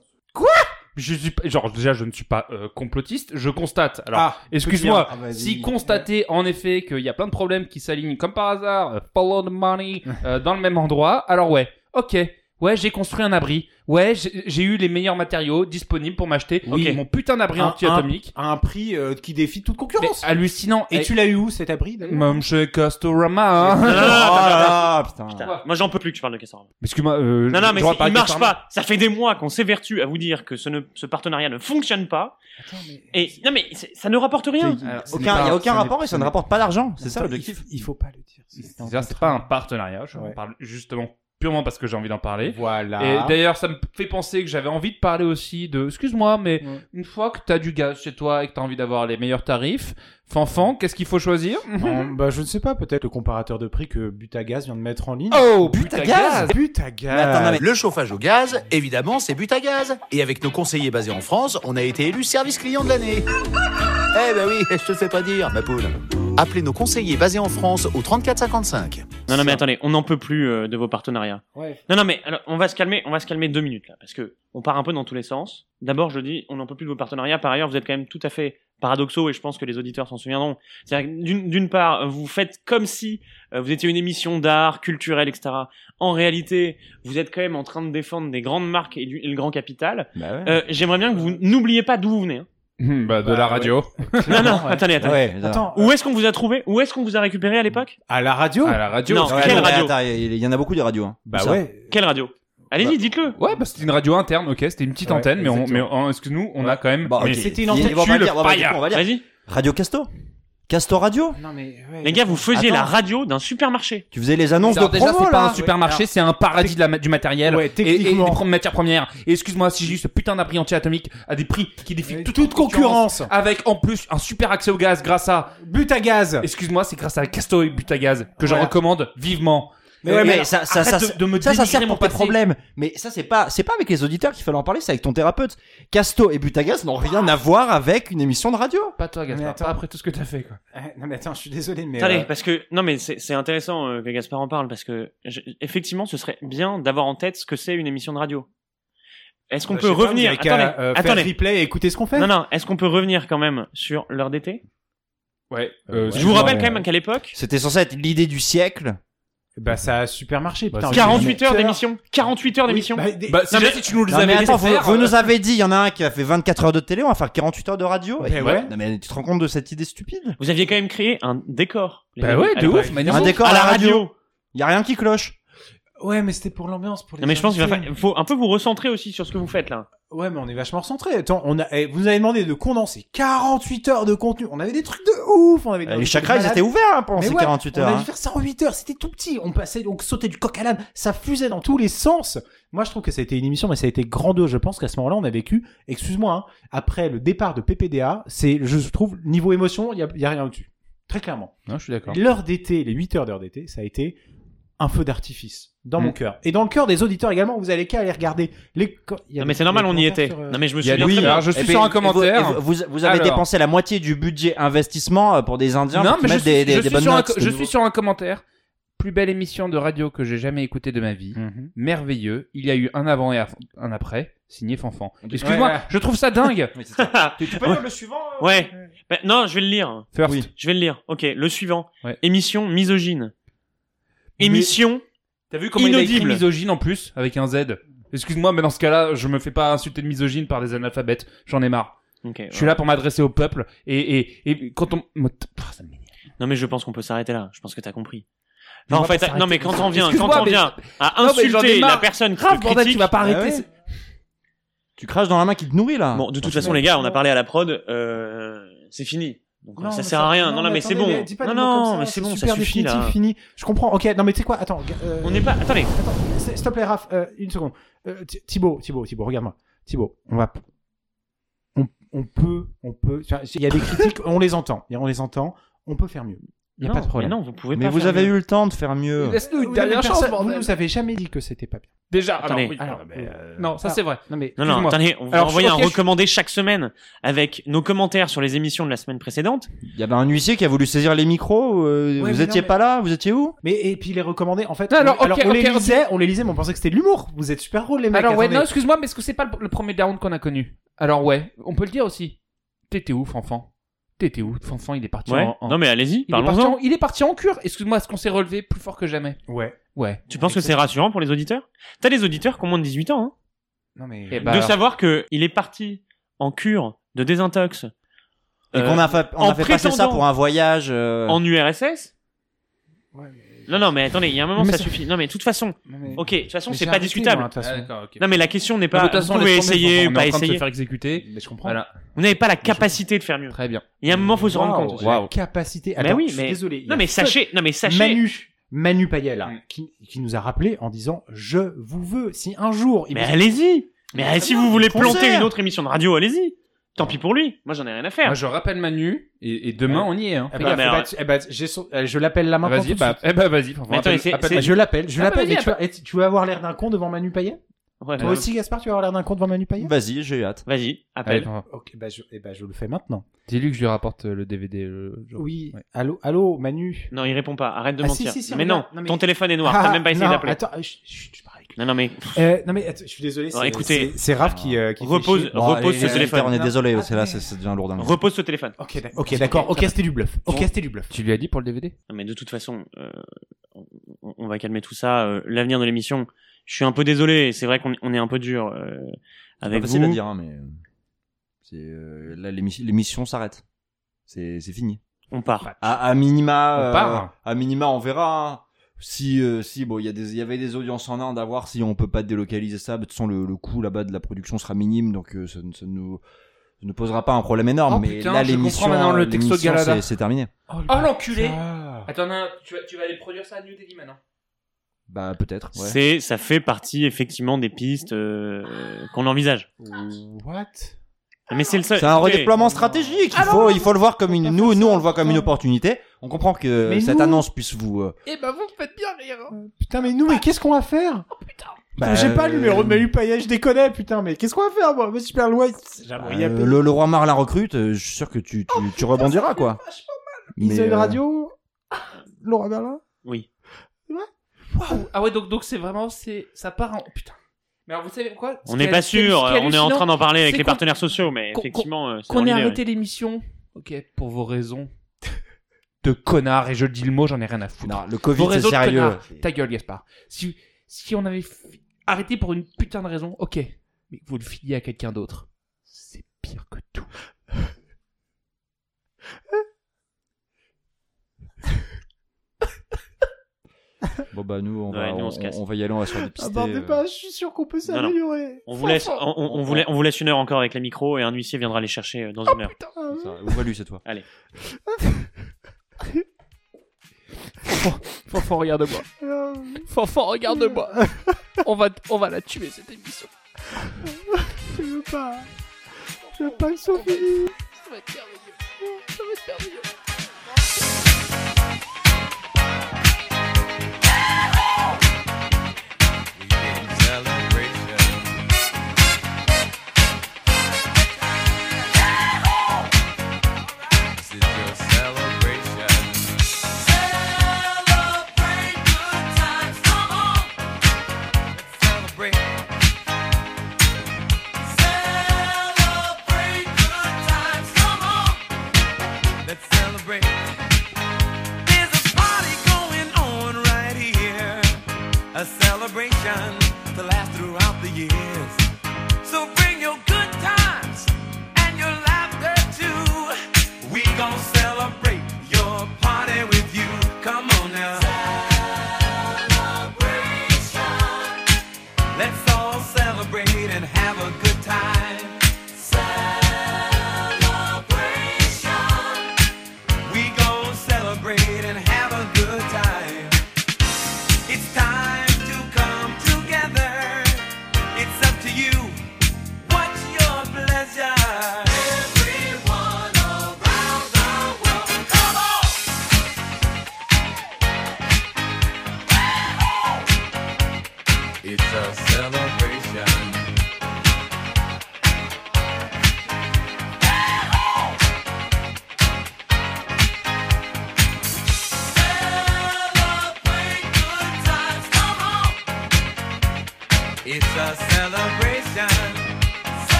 Je suis pas- genre déjà je ne suis pas euh, complotiste, je constate. Alors Ah, excuse-moi, ah, si constater en effet qu'il y a plein de problèmes qui s'alignent comme par hasard, follow the money euh, dans le même endroit, alors ouais, ok, ouais j'ai construit un abri, ouais j'ai eu les meilleurs matériaux disponibles pour m'acheter Oui. mon putain d'abri anti-atomique. à un prix euh, qui défie toute Mais concurrence. hallucinant. Et tu l'as eu où cet abri d'ailleurs? Même chez Castorama. Non, non, Hein. là, putain. Putain, Moi, j'en peux plus que tu parles de Castorama. Excuse-moi. Euh, Non, non, mais il marche pas. Ça fait des mois qu'on s'évertue à vous dire que ce, ne- ce partenariat ne fonctionne pas. Et non, mais ça ne rapporte rien. Il pas- y a aucun rapport et ça ne rapporte pas d'argent. C'est ça l'objectif. Il, il faut pas le dire. C'est pas un partenariat, je Ouais. parle justement purement parce que j'ai envie d'en parler. Voilà. Et d'ailleurs, ça me fait penser que j'avais envie de parler aussi de, excuse-moi, mais Ouais. une fois que t'as du gaz chez toi et que t'as envie d'avoir les meilleurs tarifs, Fanfan, qu'est-ce qu'il faut choisir Non, bah, je ne sais pas, peut-être le comparateur de prix que Butagaz vient de mettre en ligne. Oh, Butagaz Butagaz attends, mais- Le chauffage au gaz, évidemment, c'est but à gaz. Et avec nos conseillers basés en France, on a été élu service client de l'année. Eh ben oui, je te le fais pas dire, ma poule. Appelez nos conseillers basés en France au 3455. Non, non, mais attendez, on n'en peut plus euh, de vos partenariats. Ouais. Non, non, mais alors, on va se calmer, on va se calmer deux minutes là, parce que on part un peu dans tous les sens. D'abord, je dis, on n'en peut plus de vos partenariats. Par ailleurs, vous êtes quand même tout à fait paradoxaux et je pense que les auditeurs s'en souviendront. C'est-à-dire que d'une d'une part, vous faites comme si euh, vous étiez une émission d'art, culturel, etc. En réalité, vous êtes quand même en train de défendre des grandes marques et, du- et le grand capital. Bah ouais. Euh, J'aimerais bien que vous n'oubliez pas d'où vous venez. hein. bah, de Bah, la ouais. radio. Non, non, Ouais. attendez, attendez. Ouais, Attends, Où est-ce qu'on vous a trouvé? Où est-ce qu'on vous a récupéré à l'époque? À la radio? À la radio. Non. Ouais, Quelle non, radio? attends, Il y en a beaucoup des radios. hein. Bah ouais. Quelle radio? Allez-y, dites-le. Ouais, bah c'était une radio interne, ok, c'était une petite Ouais, antenne, mais, on, mais exactement. on- excuse-nous, on a quand même. Bon, mais ok. c'était une antenne. Vas-y. Radio Casto Casto Radio Non mais ouais, Les gars, vous faisiez Attends. la radio d'un supermarché. Tu faisais les annonces Alors de déjà, promo c'est pas un supermarché, c'est un paradis de la, du matériel Ouais, et, et des techniquement. matières premières. Et excuse-moi, si j'ai eu ce putain d'abri anti-atomique à des prix qui défient toute, toute concurrence. avec en plus un super accès au gaz grâce à. But à gaz. Excuse-moi, c'est grâce à Casto et Butagaz que je recommande vivement. Mais ouais, mais ça, ça, ça, de, de me ça, sert pour tes problèmes. Mais ça, c'est pas, c'est pas avec les auditeurs qu'il fallait en parler, c'est avec ton thérapeute. Casto et Butagas n'ont rien à voir avec une émission de radio. Pas toi, Mais Gaspard. attends. Pas après tout ce que t'as fait, quoi. Euh, Non mais attends, je suis désolé mais Attendez, euh, parce que non mais c'est intéressant euh, que Gaspard en parle parce que je- effectivement, ce serait bien d'avoir en tête ce que c'est une émission de radio. Est-ce qu'on bah, peut revenir Attendez, euh, faire attendez. replay et écouter ce qu'on fait. Non non, est-ce qu'on peut revenir quand même sur l'heure d'été? Ouais. Euh, Je vous rappelle quand même qu'à l'époque, C'était censé être l'idée du siècle. Bah ça a super marché. Bah, putain. c'est 48 heures Heures. d'émission, 48 heures Oui, d'émission. bah, des- Bah, Non, déjà, mais- si tu nous les Non, avais mais attends, vous, faire, vous euh, nous avez dit, il y en a un qui a fait 24 heures de télé, on va faire 48 heures de radio. Ben Et- ouais. Non, mais tu te rends compte de cette idée stupide? Vous aviez quand même créé un décor. Bah amis, ouais, de ouf. Un décor à la radio. Il y a rien qui cloche. Ouais, mais c'était pour l'ambiance, pour les Non mais je pense qu'il va invités. fa- faut un peu vous recentrer aussi sur ce que vous faites là. Ouais, mais on est vachement recentré. Attends, on a, eh, vous nous avez demandé de condenser 48 heures de contenu. On avait des trucs de ouf. On avait des Les trucs chakras, ils étaient ouverts hein, pendant Mais ces ouais, 48 heures. On a hein. dû faire ça en 8 heures. C'était tout petit. On passait, donc sautait du coq à l'âne. Ça fusait dans tous les sens. Moi, je trouve que ça a été une émission, mais ça a été grandiose. Je pense qu'à ce moment-là, on a vécu, excuse-moi, hein, après le départ de PPDA, c'est, je trouve, niveau émotion, il y a, il y a rien au-dessus. Très clairement. Non, je suis d'accord. L'heure d'été, les 8 heures d'heure d'été, ça a été un feu d'artifice dans Mm. mon cœur. Et dans le cœur des auditeurs également, vous allez qu'à aller regarder les. co- il y a Non mais c'est normal, on y était. sur, euh, Non mais je me Il y a souviens oui, très bien. alors je suis sur un commentaire. Vous, vous, vous avez Alors. dépensé la moitié du budget investissement euh, pour des Indiens Non, pour mais je mettre suis, des, des, je des suis bonnes sur un, notes. c'était je suis sur un commentaire. Plus belle émission de radio que j'ai jamais écoutée de ma vie. Mhm. Merveilleux. Il y a eu un avant et un après. Signé Fanfan. Excuse-moi, Ouais, ouais. je trouve ça dingue. Ça. tu, tu peux lire le suivant euh, Ouais. Bah, non, je vais le lire. First. Oui. Je vais le lire. Ok, le suivant. Émission misogyne. Émission. T'as vu comment il a écrit Inaudible. misogyne en plus avec un Z Excuse-moi, mais dans ce cas-là, je me fais pas insulter de misogyne par des analphabètes. J'en ai marre. Ok. Je suis là pour m'adresser au peuple et, et, et quand on. Ah, ça m'énerve. Non mais je pense qu'on peut s'arrêter là. Je pense que t'as compris. Enfin, en va fait, pas non mais quand on vient, quand Excuse-moi, on mais- vient à Non, mais j'en ai insulter marre. la personne qui Grave, te bordel, critique. tu vas pas arrêter. Ah ouais. c'est- Tu craches dans la main qui te nourrit là. Bon, de toute façon, les gars, on a parlé à la prod. Euh, c'est fini. Donc Non, ça sert à rien. Non, non, mais c'est bon. Non, non, mais c'est bon, ça suffit là. fini. Je comprends. Ok, non mais tu sais quoi Attends. euh, On n'est pas. Attendez. Attends, s'il te plaît, Raph, euh, une seconde. Euh, Thi- Thibaut, Thibaut, Thibaut, regarde-moi. Thibaut, on va. On, on peut, on peut. Il y a des critiques, on les entend. On les entend. On peut faire mieux. Il n'y a Non, pas de problème. Mais non, vous pouvez Mais pas. vous avez mieux. eu le temps de faire mieux. Laisse-nous une dernière chance, personne- vous nous avez jamais dit que c'était pas bien. Déjà, Attendez. alors, oui. Alors, euh, non, ça alors, c'est vrai. Non mais. Non, non, attendez, on va Alors, envoyer un je- recommandé chaque semaine avec nos commentaires sur les émissions de la semaine précédente. Il y avait un huissier qui a voulu saisir les micros. euh, Ouais, vous étiez non, pas là Vous étiez où? Mais et puis les recommander en fait. Non, alors, on, ok, on les lisait, on les lisait, mais on pensait que c'était de l'humour. Vous êtes super drôles les mecs. Alors ouais, attendez. non, excuse-moi, mais est-ce que c'est pas le, premier down qu'on a connu? Alors ouais, on peut le dire aussi. T'étais où, Fanfan T'étais où Fanfan, il est parti Ouais. en... en- Non mais allez-y, il, est parti en... il est parti en cure. Excuse-moi, est-ce qu'on s'est relevé plus fort que jamais Ouais. Ouais. Tu penses que c'est rassurant pour les auditeurs T'as des auditeurs qui ont moins de 18 ans, hein Non mais. Eh ben, De alors. savoir que il est parti en cure de désintox Et euh, qu'on a fait, on en a fait passer ça pour un voyage. euh, en URSS. Ouais, mais- Non, non, mais attendez, il y a un moment, Mais ça ça- suffit. Non, mais de toute façon, ok, de toute façon, c'est pas discutable. Ah. Non, mais la question n'est pas. de toute Vous façon, pouvez laisse tomber, essayer, on est pas en train de se essayer. faire exécuter. Mais je comprends. Voilà, Vous n'avez pas la capacité de faire mieux. très bien. Il y a un moment, faut se rendre Waouh, compte. Capacité. Mais Attends, oui, je suis mais- désolé. il y Non, a mais sachez, non, mais sachez. Manu, Manu Payet là, Mm. qui, qui nous a rappelé en disant je vous veux. Si un jour il Mais vous- allez-y. Mais si vous voulez planter une autre émission de radio, allez-y. Tant pis pour lui. Moi, j'en ai rien à faire. Moi, je rappelle Manu et, et demain on y est. Hein. Eh Fais ben, gaffe. mais eh ben, alors- eh ben, j'ai son- euh, je l'appelle là maintenant. Vas-y, tout de bah, suite. eh ben vas-y. Fanfan, Mais attends, appelle- c'est- appelle- c'est- Bah, je l'appelle, je Ah, l'appelle. vas-y, et tu, vas- et tu- tu vas avoir l'air d'un con devant Manu Payet Ouais, Toi ouais. aussi, Gaspard, tu vas avoir l'air d'un con devant Manu Payet Vas-y, j'ai hâte. Vas-y, Allez, appelle. Ok, bah je, eh ben, je le fais maintenant. Dis-lui que je lui rapporte euh, le DVD. le jour. Oui. Ouais. Allô, allô, Manu. Non, il répond pas. Arrête de Ah, si, mentir. si, si, mais regarde. non, mais- ton téléphone est noir. Ah, T'as même pas essayé non, d'appeler. Attends, euh, chut, chut, je parle. Non, non, mais Euh, non mais attends, je suis désolé. Non, c'est- écoutez. c'est- c'est Raph qui, euh, qui fait Repose-. Bon, repose ce téléphone. On est désolé, Ah, c'est là, c'est ça devient lourd. repose ce téléphone. Ok, d'ac- ok, d'accord. Ok, c'était du bluff. Ok, c'était du bluff. Tu lui as dit pour le DVD Non, mais de toute façon, euh, on, on va calmer tout ça. euh, L'avenir de l'émission. Je suis un peu désolé. C'est vrai qu'on on est un peu dur euh, C'est avec pas facile vous. à dire, hein, mais c'est là l'émission l'émission s'arrête. C'est c'est fini. On part. À, à minima, On euh, part. à minima, on verra. Si euh, si bon il y a des il y avait des audiences en Inde à voir si on peut pas délocaliser ça. De toute façon le, le coût là-bas de la production sera minime donc euh, ça, nous ça ne posera pas un problème énorme. Oh, mais putain, là l'émission le texto de c'est- c'est terminé. Oh l'enculé Ah. Attends, non, tu vas, tu vas aller produire ça à New Delhi maintenant. Bah peut-être. Ouais. C'est, ça fait partie effectivement des pistes euh, qu'on envisage. What? Mais c'est le seul. C'est un redéploiement stratégique. Il Ah faut non, il faut le voir comme une nous nous on le voit comme une opportunité. On comprend que Mais cette nous- annonce puisse vous euh, Eh ben, vous me faites bien rire. hein. Putain, mais nous, mais qu'est-ce qu'on va faire bah, J'ai pas le numéro de euh, Manu Payet, je déconne, putain, mais qu'est-ce qu'on va faire, moi euh, y a le, le roi Marlin recrute. euh, Je suis sûr que tu tu, tu rebondiras quoi. Ils ont une euh, radio Laura Berlin Oui. Waouh. Ah ouais, donc, donc c'est vraiment, c'est, ça part en, putain. Mais alors, vous savez quoi On n'est est- pas sûr. On est en train d'en parler avec les partenaires sociaux, mais effectivement, euh, Qu'on ait arrêté l'émission, ok, pour vos raisons de connard, et je dis le mot, j'en ai rien à foutre. Non, le Covid c'est sérieux. connards. Ta gueule, Gaspard. Si, si on avait f- arrêté pour une putain de raison, ok. Mais que vous le filiez à quelqu'un d'autre. C'est pire que tout. Bon bah nous on va nous, on on, se casse. on va y aller on va se dépister. Abordez euh. pas, je suis sûr qu'on peut Non, non. s'améliorer. On vous laisse, on, on- on vous laisse, on vous laisse une heure encore avec les micros et un huissier viendra les chercher euh, dans une heure. Ça, Ouvre-lui cette fois. Fanfan, regarde-moi. Fanfan, regarde-moi. On va, on va la tuer, cette émission. Je veux pas. Je veux pas que ça finisse. Ça va être merveilleux. Ça va être merveilleux.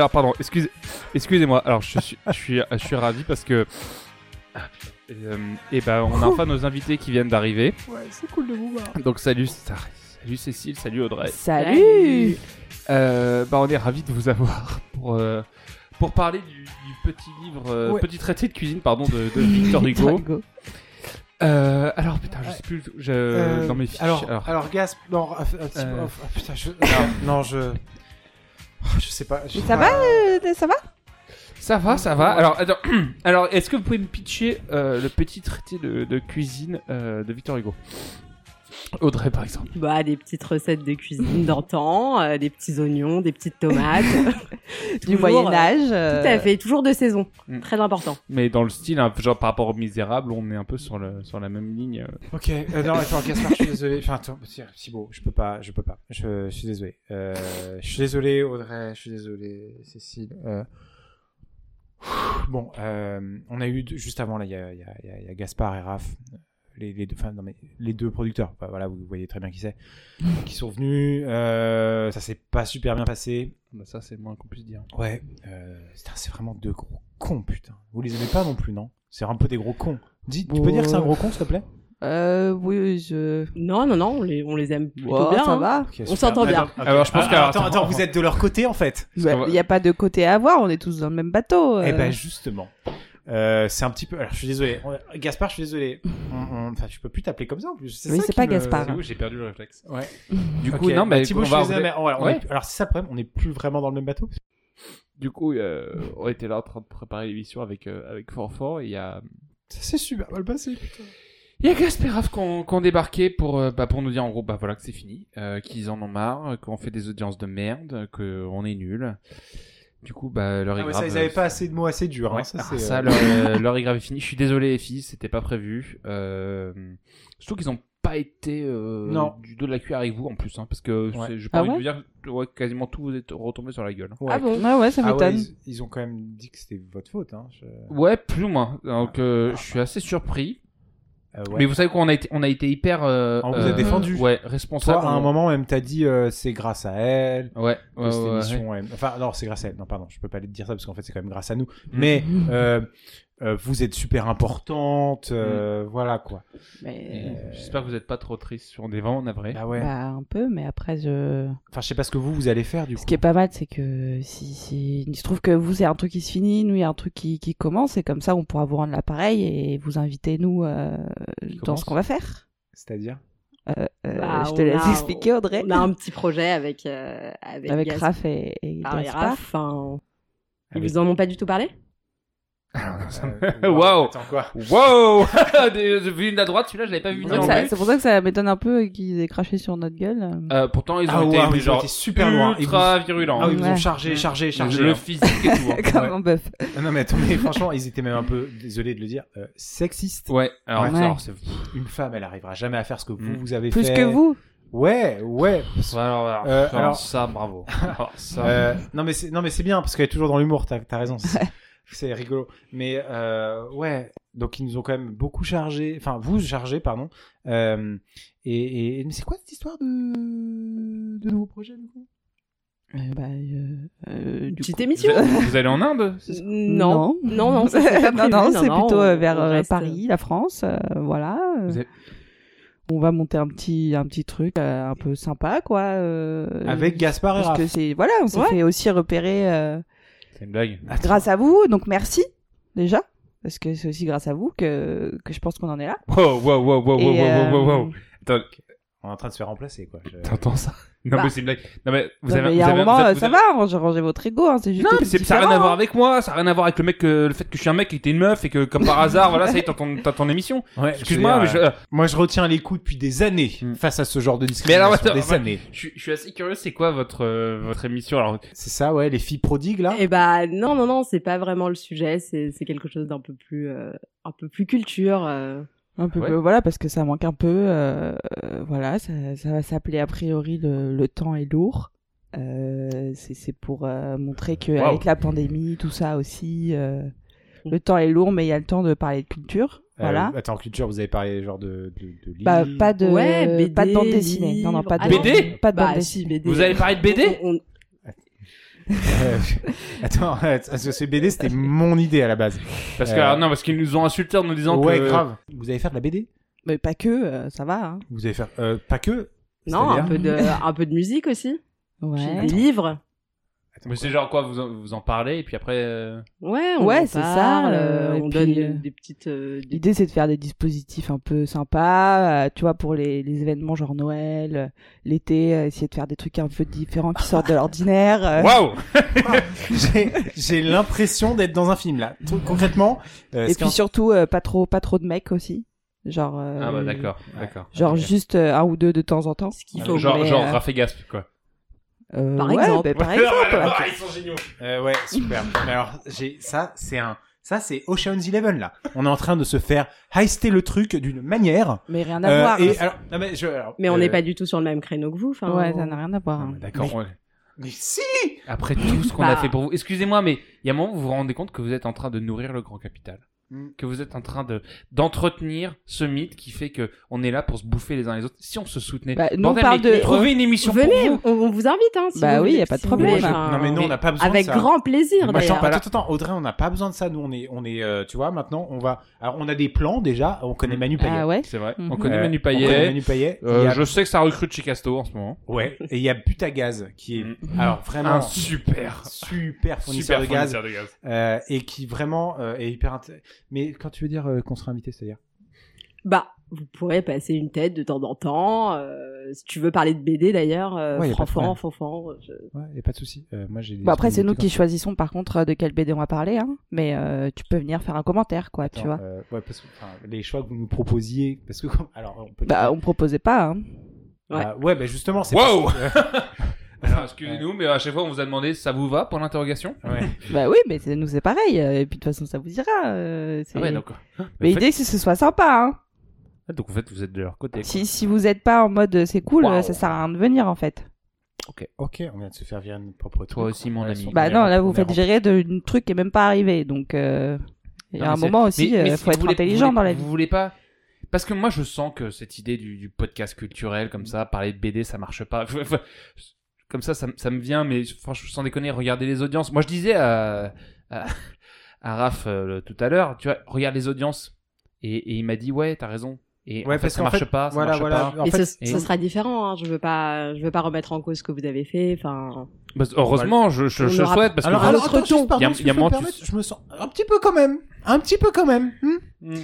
Alors, pardon, excusez, excusez-moi. Alors, je suis, je suis, je suis ravi parce que. Ah. Euh, et ben, on a enfin nos invités qui viennent d'arriver. Ouais, c'est cool de vous voir. Donc, salut, salut Cécile, salut Audrey. Salut Euh, bah, on est ravis de vous avoir pour, euh, pour parler du, du petit livre, euh, Ouais. petit traité de cuisine, pardon, de, de Victor Hugo. Euh, alors, putain, je sais plus, je, Euh, dans mes fiches. alors, alors. alors, Gasp, non, Euh. ah, putain, je, non, non, je, oh, je sais pas. je sais Ça pas. va euh, Ça va Ça va, ça va. Alors, attends, alors est-ce que vous pouvez me pitcher euh, le petit traité de, de cuisine euh, de Victor Hugo? Audrey, par exemple. Bah, des petites recettes de cuisine d'antan, euh, des petits oignons, des petites tomates. Du Toujours, Moyen euh, Âge. Tout à fait, toujours de saison. Mm. Très important. Mais dans le style, hein, genre par rapport aux Misérables, on est un peu sur, le, sur la même ligne. euh. Ok, euh, non, attends, Gaspard, je suis désolé. Enfin, attends, beau, je peux pas, je peux pas. Je, je suis désolé. Euh, je suis désolé, Audrey, je suis désolé, Cécile. Euh... Bon, euh, on a eu juste avant là, il y y, a, il y a- il y a Gaspard et Raph, euh, les, les deux, enfin, non, mais les deux producteurs. Bah, voilà, vous voyez très bien qui c'est, qui sont venus. Euh, ça s'est pas super bien passé. Bah, ça, c'est le moins qu'on puisse dire. Ouais, euh, c'est vraiment deux gros cons, putain. Vous les aimez pas non plus, non? C'est un peu des gros cons. Dis, tu peux dire que c'est un gros con, s'il te plaît? Euh, oui, je. Non, non, non, on les, on les aime plutôt bien. ça hein. va. On s'entend bien. Attends. Alors, je pense Ah, que- attends, attends, vous êtes de leur côté en fait. Il va- n'y a pas de côté à avoir, on est tous dans le même bateau. euh. Eh ben justement, euh, c'est un petit peu. Alors je suis désolé, On- Gaspard, je suis désolé. On- on- Enfin, je peux plus t'appeler comme ça en plus. Oui, c'est pas me- Gaspard. C'est où j'ai perdu le réflexe. Ouais. Du coup, non, bah, mais Thibaut, on je va suis désolé, mais Ouais. est- Alors c'est ça le problème, on n'est plus vraiment dans le même bateau. Du coup, euh, on était là en train de préparer l'émission avec, euh, avec Forfort et il y a. Ça s'est super mal passé. Putain. Il y a Gasper et Raph qui ont, qui ont débarqué pour, euh, bah, pour nous dire en gros bah voilà que c'est fini, euh, qu'ils en ont marre, qu'on fait des audiences de merde, qu'on est nul. Du coup, bah leur est Ah ouais, grave. ça, ils avaient pas assez de mots assez durs. Ouais, hein, ça, ah, c'est, ça, euh, leur, euh, leur est grave est fini. Je suis désolé les filles, c'était pas prévu. Euh, surtout qu'ils ont pas été euh, Non. du dos de la cuillère avec vous en plus, hein, parce que Ouais. j'ai pas Ah envie de ouais vous dire que ouais, quasiment tout vous est retombé sur la gueule. ouais. Ah bon Ah ouais, ça Ah ouais, m'étonne. ils, ils ont quand même dit que c'était votre faute. Hein. je- Ouais, plus ou moins. Donc euh, je suis assez surpris. Euh, ouais. Mais vous savez quoi, on a été, on a été hyper. Euh, On vous a euh, défendu. Ouais, responsable. Toi, à un moment, même, t'as dit euh, c'est grâce à elle. Ouais, ouais, cette ouais, Enfin, non, c'est grâce à elle. Non, pardon, je peux pas aller te dire ça parce qu'en fait, c'est quand même grâce à nous. Mm. Mais euh, euh, vous êtes super importante. euh, Voilà quoi. Mais... Et J'espère que vous êtes pas trop triste sur des vents, navré. Bah ouais. Bah, un peu, mais après, je. Enfin, je sais pas ce que vous, vous allez faire du coup. Ce qui est pas mal, c'est que si, si... il se trouve que vous, c'est un truc qui se finit, nous, il y a un truc qui, qui commence, et comme ça, on pourra vous rendre l'appareil et vous inviter, nous, euh, dans ce qu'on va faire. C'est-à-dire? Euh, euh, Bah, je te on laisse a- expliquer, Audrey. On a un petit projet avec, euh, avec, Avec Raph et, et. Raph. Enfin, ils Avec- vous en ont pas du tout parlé? Euh, Waouh. Attends quoi Wow J'ai vu une à droite, celui-là je l'avais pas vu C'est venir pour non ça- plus. C'est pour ça que ça m'étonne un peu qu'ils aient craché sur notre gueule. Euh, pourtant ils ont Ah été ouais, mais ils ont genre été super loin. Ils ultra virulents. Ah oui, ils vous ont Ouais. chargé, chargé, chargé. le hein. physique et tout. hein. Comme Ouais. un bœuf. Non mais attendez, franchement, ils étaient même un peu, désolé de le dire, euh, sexistes. Ouais, alors, Ouais. alors, Une femme, elle arrivera jamais à faire ce que vous, Mm. vous avez Plus fait. que vous. Ouais, ouais. alors, alors, Euh, alors, ça bravo. Alors, ça. Euh, non mais c'est non mais c'est bien parce qu'elle est toujours dans l'humour. T'as as raison. C'est- rigolo. Mais euh, ouais. Donc ils nous ont quand même beaucoup chargé. Enfin vous chargé pardon. Euh, et, et mais c'est quoi cette histoire de de nouveaux projets du coup? Euh, bah, euh, euh, du Petite coup- émission Vous, vous allez en Inde ça? Non, non, non, c'est pas non, prévu. non, c'est non, plutôt on- euh, vers on euh, reste- Paris, la France, euh, voilà. Vous avez- On va monter un petit, un petit truc euh, un peu sympa, quoi. euh, Avec Gaspard et parce que c'est, voilà, on s'est Ouais. fait aussi repérer euh, C'est une blague. grâce à vous, donc merci déjà, parce que c'est aussi grâce à vous que que je pense qu'on en est là. Wow, wow, wow, wow, wow, wow, wow, wow, wow. euh, Attends, On est en train de se faire remplacer quoi. Je- t'entends ça Non Bah. mais c'est une blague. Non mais vous non, avez mais il y a un moment, avez- euh, ça avez- va, rangez, rangez votre ego, hein, c'est juste. Non, mais ça n'a rien à voir hein. avec moi, ça n'a rien à voir avec le mec, que, le fait que je suis un mec et que t'es une meuf et que comme par hasard, voilà, ça y est, t'as ton, ton émission. Ouais, Excuse-moi, mais je euh, euh, moi je retiens les coups depuis des années Hmm. face à ce genre de Mais discrimination. alors, attends, des années. je, suis- je suis assez curieux, c'est quoi votre, euh, votre émission alors C'est ça ouais, les filles prodigues là. Eh bah non, non, non, c'est pas vraiment le sujet. C'est c'est quelque chose d'un peu plus, euh, un peu plus culture. Un peu, Ouais. peu, voilà, parce que ça manque un peu. euh, euh, voilà, ça, ça va s'appeler a priori le, le temps est lourd. Euh, c'est c'est pour euh, montrer que Wow. avec la pandémie, tout ça aussi, euh, le temps est lourd, mais il y a le temps de parler de culture. Euh, Voilà. attends, culture, vous avez parlé genre de de, de Bah, pas de, Ouais, BD, pas de bande dessinée. Non, non, pas de. Ah non. Pas de bande Bah, dessinée. si, BD. Vous avez parlé de BD On- on- Euh, attends, parce que ce BD c'était mon idée à la base. Parce que, Euh, ah, non, parce qu'ils nous ont insultés en nous disant ouais, que. grave. Vous allez faire de la BD Mais pas que, euh, ça va. Hein. Vous allez faire euh, pas que Non, un peu de, un peu de musique aussi. Ouais. Des livres. Mais c'est genre quoi, vous en, vous en parlez et puis après. euh, Ouais, on Ouais, en c'est ça, parle, euh, et on puis, donne euh, des petites. euh, des- L'idée, c'est de faire des dispositifs un peu sympas, euh, tu vois, pour les, les événements genre Noël, euh, l'été, euh, essayer de faire des trucs un peu différents qui sortent de l'ordinaire. euh. Waouh J'ai- J'ai l'impression d'être dans un film là. Tout- Concrètement. euh, Et ce puis surtout, euh, pas trop, pas trop de mecs aussi. Genre, euh, Ah bah d'accord, d'accord. genre juste euh, un ou deux de temps en temps. Ce qu'il faut. Genre, mais, genre euh, Gasp, quoi. Euh, Par ouais, exemple. bah, par Ouais, exemple. ouais, ouais, ils sont géniaux. Euh, ouais, super. Mais alors, j'ai ça, c'est un, ça c'est Ocean's Eleven là. On est en train de se faire heister le truc d'une manière. Mais rien à Euh, voir. et alors, non, mais je, alors, Mais on euh, n'est pas du tout sur le même créneau que vous. Enfin, Ouais, ça n'a rien à voir. non, hein. D'accord. Mais- Mais si. Après tout ce qu'on a Bah. fait pour vous, excusez-moi, mais il y a un moment où vous vous rendez compte que vous êtes en train de nourrir le grand capital. Mm. Que vous êtes en train de d'entretenir ce mythe qui fait que on est là pour se bouffer les uns les autres. Si on se soutenait, Bah, nous, on parle mais de- trouvez une émission Venez, pour vous. on, on vous invite. Hein, si Bah vous oui, voulez, y a pas de problème. Non mais nous on n'a pas besoin Avec de ça. grand plaisir Moi, attends, attends, attends, Audrey, on n'a pas besoin de ça. Nous, on est, on est, euh, tu vois, maintenant, on va. Alors, on a des plans déjà. On connaît Manu Payet. Ah ouais C'est vrai. Mhm. On connaît Manu on connaît Payet. Manu Payet. Euh, Il Je sais que ça recrute chez Casto en ce moment. Ouais. Et il y a Butagaz qui est, Mhm. alors vraiment Un super, super fournisseur super de gaz fournisseur de gaz. euh, et qui vraiment euh, est hyper. Mais quand tu veux dire euh, qu'on sera invité, c'est-à-dire Bah, vous pourrez passer une tête de temps en temps. euh, si tu veux parler de BD d'ailleurs, euh, Ouais. Fanfan. je- Ouais, y a pas de souci. Euh, moi, j'ai. Bon, après, c'est nous qui choisissons par contre euh, de quel BD on va parler, hein. Mais euh, tu peux venir faire un commentaire, quoi, tu vois. euh, ouais, parce que les choix que vous nous proposiez, parce que alors on peut. Bah, on proposait pas, hein. Ah, ouais, bah justement, c'est. Wow parce que- Alors, excusez-nous, mais à chaque fois on vous a demandé ça vous va pour l'interrogation? Ouais. Bah oui, mais c'est- nous c'est pareil. euh, Et puis de toute façon, ça vous ira. euh, c'est- Ah ouais, donc. Mais l'idée, c'est que ce soit sympa, hein. Ah, Donc en fait vous êtes de leur côté. quoi. Si, si vous êtes pas en mode euh, c'est cool, Waouh. euh, ça sert à rien de venir en fait. Ok, on vient de se faire virer notre propre Toi truc. aussi mon Ouais, ami. Bah non, là vous faites gérer d'un truc qui est même pas arrivé. Donc euh, il y Non, a mais un c'est- moment aussi, mais- euh, mais faut si vous être voulez- intelligent vous voulez- dans la vie. Vous voulez pas Parce que moi je sens que cette idée du, du podcast culturel comme ça, parler de BD, ça marche pas. Comme ça, ça, me- ça me vient, mais franchement, sans déconner, regardez les audiences. Moi je disais à, à, à Raph euh, tout à l'heure, tu vois, regarde les audiences. Et, et il m'a dit ouais, t'as raison. Et Ouais, en fait, parce ça marche fait, pas, ça voilà, marche voilà. pas. En Mais fait, ce, et- ce sera différent. Hein. Je veux pas, je veux pas remettre en cause ce que vous avez fait. Enfin, Bah, heureusement, je, je, On je aura- souhaite parce alors, que alors, votre attends, juste, ton. pardon, Y a- si y a je peux me tu- je me sens un petit peu quand même, un petit peu quand même. hmm Mm.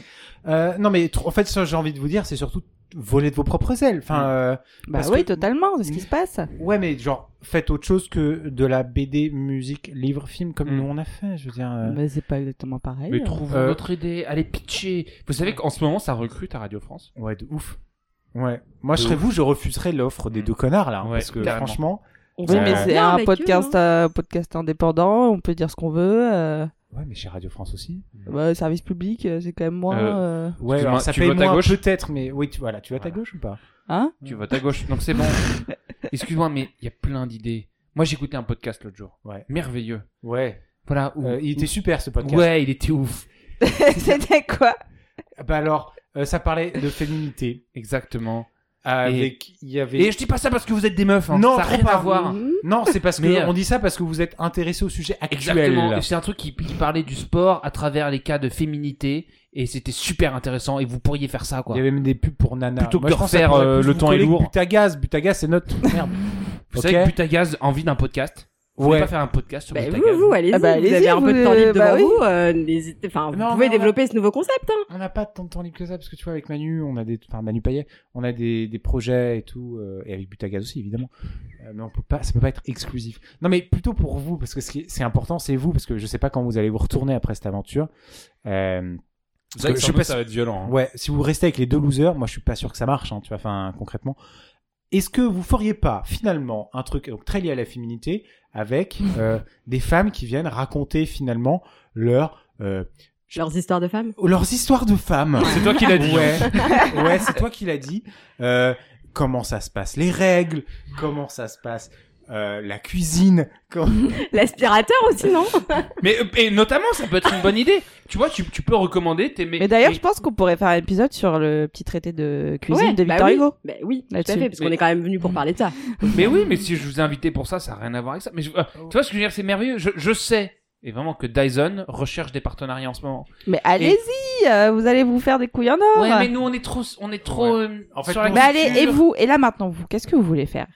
Euh, non mais en fait, ça j'ai envie de vous dire, c'est surtout voler de vos propres ailes. Enfin, euh, Bah parce oui, que- totalement, c'est ce qui se passe. ouais, mais genre faites autre chose que de la BD, musique, livre, film comme Mm. nous on a fait. Je veux dire. euh, Mais c'est pas exactement pareil. Mais trouvons Euh, notre idée, allez pitcher. Vous savez qu'en ce moment, ça recrute à Radio France. Ouais, de ouf. Ouais. Moi, je De serais ouf. vous, je refuserais l'offre des deux connards là, Ouais, parce que carrément. franchement. on Oui, mais Euh, c'est un podcast, eux, hein. euh, podcast indépendant, on peut dire ce qu'on veut. Ouais, mais chez Radio France aussi. bah, service public, euh, c'est quand même moins. Euh, euh, Ouais, alors ça tu paye votes à moins gauche peut-être, mais oui, tu voilà, tu vas à gauche ou pas? Hein? Tu votes à gauche, donc c'est bon. Excuse-moi, mais il y a plein d'idées. Moi, j'écoutais un podcast l'autre jour. Ouais. Merveilleux. Ouais. Voilà. où- Euh, il était où- super ce podcast. Ouais, il était ouf. C'était quoi? Bah alors, euh, ça parlait de féminité. Exactement. Avec, il y avait. Et je dis pas ça parce que vous êtes des meufs. Hein. Non, ça n'a trop rien pas. à voir. Mhm. Non, c'est parce que euh, on dit ça parce que vous êtes intéressé au sujet actuel. Exactement. C'est un truc qui, qui parlait du sport à travers les cas de féminité. Et c'était super intéressant. Et vous pourriez faire ça, quoi. Il y avait même des pubs pour Nana. Plutôt que Moi, de refaire, euh, le temps est lourd. Butagaz, Butagaz, c'est notre merde. Vous savez que Butagaz a envie d'un podcast. Vous Ouais. pas faire un podcast sur Bah, Butagaz vous, vous, allez-y. Ah bah, vous allez-y, avez un peu de vous, temps libre devant bah oui. vous. euh, n'hésitez- Enfin, vous Non, pouvez mais on a- développer ce nouveau concept. Hein. On n'a pas tant de temps libre que ça parce que tu vois avec Manu, on a des, enfin Manu Payet, on a des, des projets et tout, euh, et avec Butagaz aussi évidemment. Euh, mais on peut pas, ça peut pas être exclusif. Non mais plutôt pour vous parce que ce qui est- c'est important, c'est vous parce que je sais pas quand vous allez vous retourner après cette aventure. Euh, parce que je sais pas si- va être violent. hein. Ouais, si vous restez avec les deux losers, moi je suis pas sûr que ça marche, hein, tu vois, enfin concrètement. Est-ce que vous feriez pas finalement un truc donc, très lié à la féminité avec euh, des femmes qui viennent raconter finalement leur euh, Leurs histoires de femmes? leurs histoires de femmes C'est toi qui l'as dit. Ouais, ouais, c'est toi qui l'as dit. Euh, comment ça se passe Les règles? Comment ça se passe euh, la cuisine. comme- L'aspirateur aussi, non Mais euh, et notamment, ça peut être une bonne idée. Tu vois, tu, tu peux recommander tes. Mais d'ailleurs, je pense qu'on pourrait faire un épisode sur le petit traité de cuisine Ouais, de bah Victor oui. Hugo. Bah oui, tout à fait, parce qu'on Mais- est quand même venu pour parler de ça. Mais oui, mais si je vous ai invité pour ça, ça n'a rien à voir avec ça. Mais je- euh, tu vois ce que je veux dire, c'est merveilleux. Je, je sais, et vraiment que Dyson recherche des partenariats en ce moment. Mais allez-y, euh, vous allez vous faire des couilles en or. Ouais, mais nous on est trop, on est trop. euh, En fait, sur la Mais allez, et vous Et là maintenant, vous, qu'est-ce que vous voulez faire?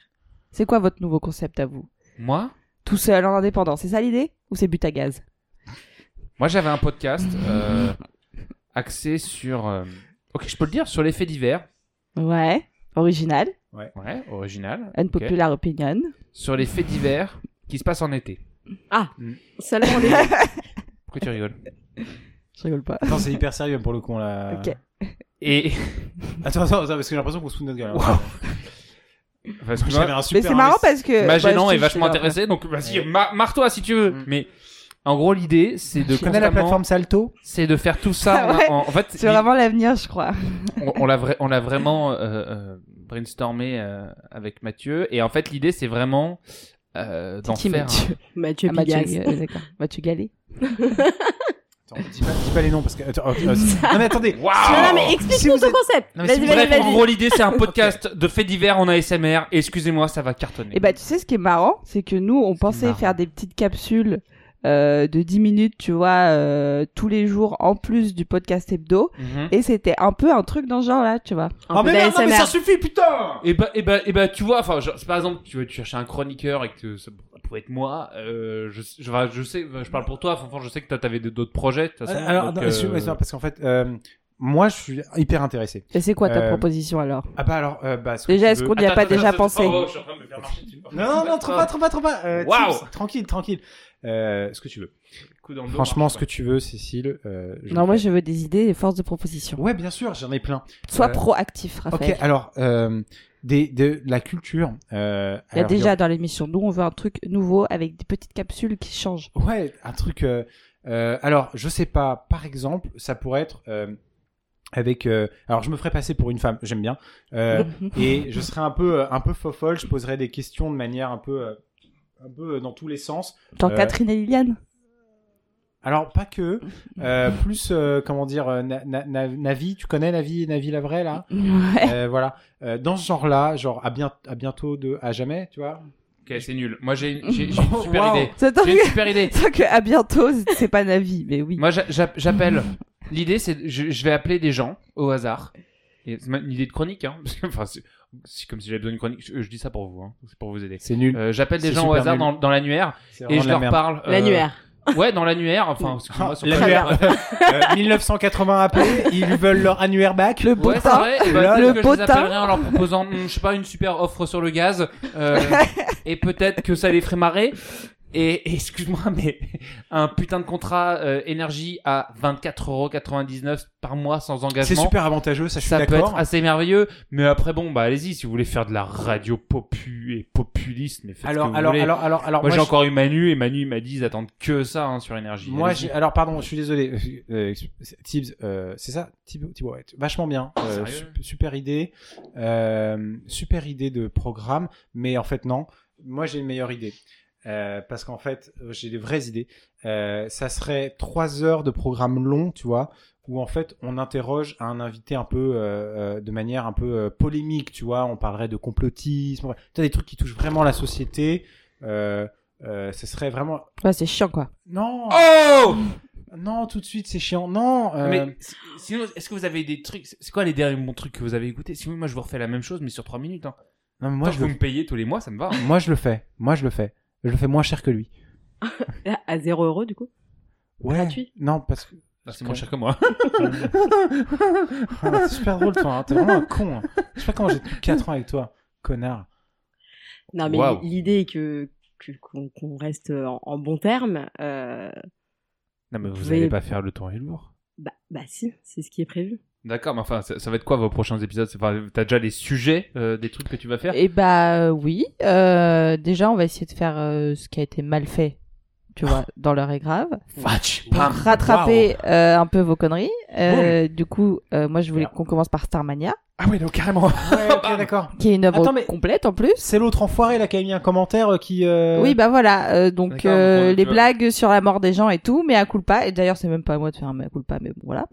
C'est quoi votre nouveau concept à vous? Moi, Tout seul en indépendant, c'est ça l'idée? Ou c'est but à gaz? Moi j'avais un podcast euh, axé sur. euh, Ok, je peux le dire sur les faits divers. Ouais, original, Ouais, original. une ok. popular opinion. Sur les faits divers qui se passent en été. Ah, Mm. ça là, on est... Pourquoi tu rigoles? Je rigole pas. Attends, c'est hyper sérieux pour le coup là. Ok. Et. Attends, attends, attends, parce que j'ai l'impression qu'on se fout de notre gueule. Wow. Parce que J'avais un Mais super c'est marrant parce que. Ma bah, est vachement je- intéressé, donc vas-y, ma- marre-toi si tu veux. Mm. Mais en gros, l'idée, c'est de Tu connais la constamment- plateforme Salto c'est de faire tout ça. Ah ouais. en, en fait, C'est vraiment l'avenir, je crois. on, on l'a vra- on l'a vraiment euh, euh, brainstormé euh, avec Mathieu, et en fait, l'idée, c'est vraiment euh, d'en Qui, faire. Mathieu Mathieu Ah, Mathieu, euh. Mathieu Gallet. Attends, dis pas, dis pas les noms parce que. attends, oh, euh, non mais attendez. Waouh Non, non, mais explique-nous Si ton concept. Non, mais si Vas-y, vous vas-y, Bref, en vas-y. gros, l'idée, c'est un podcast de faits divers en ASMR. Et excusez-moi, ça va cartonner. Et bah, tu sais ce qui est marrant, c'est que nous, on pensait marrant. faire des petites capsules euh, de 10 minutes, tu vois, euh, tous les jours, en plus du podcast hebdo. Mhm. Et c'était un peu un truc dans ce genre-là, tu vois. Oh peu mais merde, non, mais ça suffit putain Et bah, et bah, et bah, tu vois, enfin, genre, c'est par exemple, tu veux, tu cherches un chroniqueur et que ça pouvait être moi. Euh, je, je, je sais, je parle pour toi. Enfin, je sais que toi, t'avais d'autres projets. De toute façon, Alors, donc, non, euh, ouais, c'est parce qu'en fait, euh, moi je suis hyper intéressé. Et c'est quoi ta Euh, proposition alors? Ah bah alors, euh, bah. Déjà, est-ce qu'on n'y a pas attends, déjà attends, pensé oh, oh, je suis en train de me faire marcher dessus. Non, non, non, trop pas, trop pas, trop pas. Euh, Waouh. Tips, tranquille, tranquille. Euh, ce que tu veux. Coup dans le dos, Franchement, marche ce que tu veux, Cécile. Euh, je Non, moi, je veux des idées et force de proposition. Ouais, bien sûr, j'en ai plein. Sois Euh, proactif, Raphaël. Ok, alors, euh, des, de la culture. Euh, Il y a alors, déjà dans l'émission, nous, on veut un truc nouveau avec des petites capsules qui changent. Ouais, un truc. euh, euh, alors, je sais pas. Par exemple, ça pourrait être euh, avec. euh, alors, je me ferais passer pour une femme. J'aime bien. Euh, et je serais un peu, euh, un peu fofolle. Je poserais des questions de manière un peu, euh, un peu euh, dans tous les sens. Genre Euh, Catherine et Liliane Alors, pas que. Euh, plus, euh, comment dire, Na- Na- Na- Navi. Tu connais Navi, Navi la vraie là? Ouais. Euh, voilà. Euh, dans ce genre-là, genre à, bien, à bientôt de à jamais, tu vois. Ok, c'est nul. Moi, j'ai une super Wow. idée. J'ai une super idée. que à bientôt, c'est pas Navi, mais oui. Moi, j'a- j'a- j'appelle. L'idée, c'est je, je vais appeler des gens au hasard. C'est même une idée de chronique, hein. Parce que, enfin, c'est c'est comme si j'avais besoin d'une chronique. Je, je dis ça pour vous, hein. C'est pour vous aider. C'est nul. Euh, J'appelle des gens au hasard nul. dans, dans l'annuaire et je leur merde. parle. euh, L'annuaire. Ouais, dans l'annuaire. Enfin, excuse-moi, sur- L'annuaire. Euh, 1980 appelés, ils veulent leur annuaire back. Le Ouais, c'est botin. vrai. Bah, le les potin. appellerai en leur proposant, hum, je sais pas, une super offre sur le gaz. euh, et peut-être que ça les ferait marrer. Et, et excuse-moi, mais un putain de contrat euh, énergie à 24,99€ par mois sans engagement. C'est super avantageux, ça je suis Ça peut d'accord. être assez merveilleux, mais après bon, bah allez-y si vous voulez faire de la radio popu et populiste, mais faites ce que Alors, vous alors, voulez. alors, alors, alors, moi, j'ai je- encore eu Manu et Manu il m'a dit ils attendent que ça hein, sur énergie. Moi, Allez-y. j'ai, alors, pardon, je suis désolé. Euh, Tibbs, euh, c'est ça, Thibaut, Thibaut, ouais, vachement bien. Euh, Sérieux? sup- super idée, euh, super idée de programme, mais en fait non. Moi, j'ai une meilleure idée. Euh, parce qu'en fait, euh, j'ai des vraies idées. Euh, ça serait trois heures de programme long, tu vois, où en fait on interroge un invité un peu euh, de manière un peu euh, polémique, tu vois. On parlerait de complotisme, tu as des trucs qui touchent vraiment la société. Euh, euh, ce serait vraiment Ouais, c'est chiant, quoi. non. Oh Non, tout de suite, c'est chiant. Non. euh, Mais si- sinon, est-ce que vous avez des trucs C'est quoi les derniers bons trucs que vous avez écoutés? Sinon, moi je vous refais la même chose, mais sur 3 minutes. Hein. non, mais moi, Moi, je vous le... me payez tous les mois, ça me va. hein. moi, je le fais. Moi, je le fais. Je le fais moins cher que lui. À 0 euros, du coup. Ouais. Gratuit Non, parce que. Ah, c'est moins cher que moi. Ah, c'est super drôle, toi. hein. T'es vraiment un con. hein. Je sais pas comment j'ai tenu 4 ans avec toi, connard. Non, mais l'idée est que que- qu'on qu'on reste en, en bon terme. Euh, non, mais vous pouvez- allez pas faire le temps est lourd. bah, bah si, c'est ce qui est prévu. D'accord, mais enfin, ça, ça va être quoi vos prochains épisodes? Enfin, t'as déjà les sujets euh, des trucs que tu vas faire? Et bah euh, oui. Euh, déjà, on va essayer de faire euh, ce qui a été mal fait, tu vois, dans l'heure est grave. Fatch. Pour rattraper euh, un peu vos conneries. Euh, du coup, euh, moi, je voulais qu'on commence par Starmania. Ah ouais, donc carrément. Ouais, ok, d'accord. qui est une œuvre Attends, mais- complète en plus. C'est l'autre enfoiré là qui a mis un commentaire euh, qui. euh, Oui, bah voilà. euh, donc D'accord, euh, les tu vois. blagues sur la mort des gens et tout, mais à culpa. Et d'ailleurs, c'est même pas à moi de faire un mea culpa, mais bon, voilà.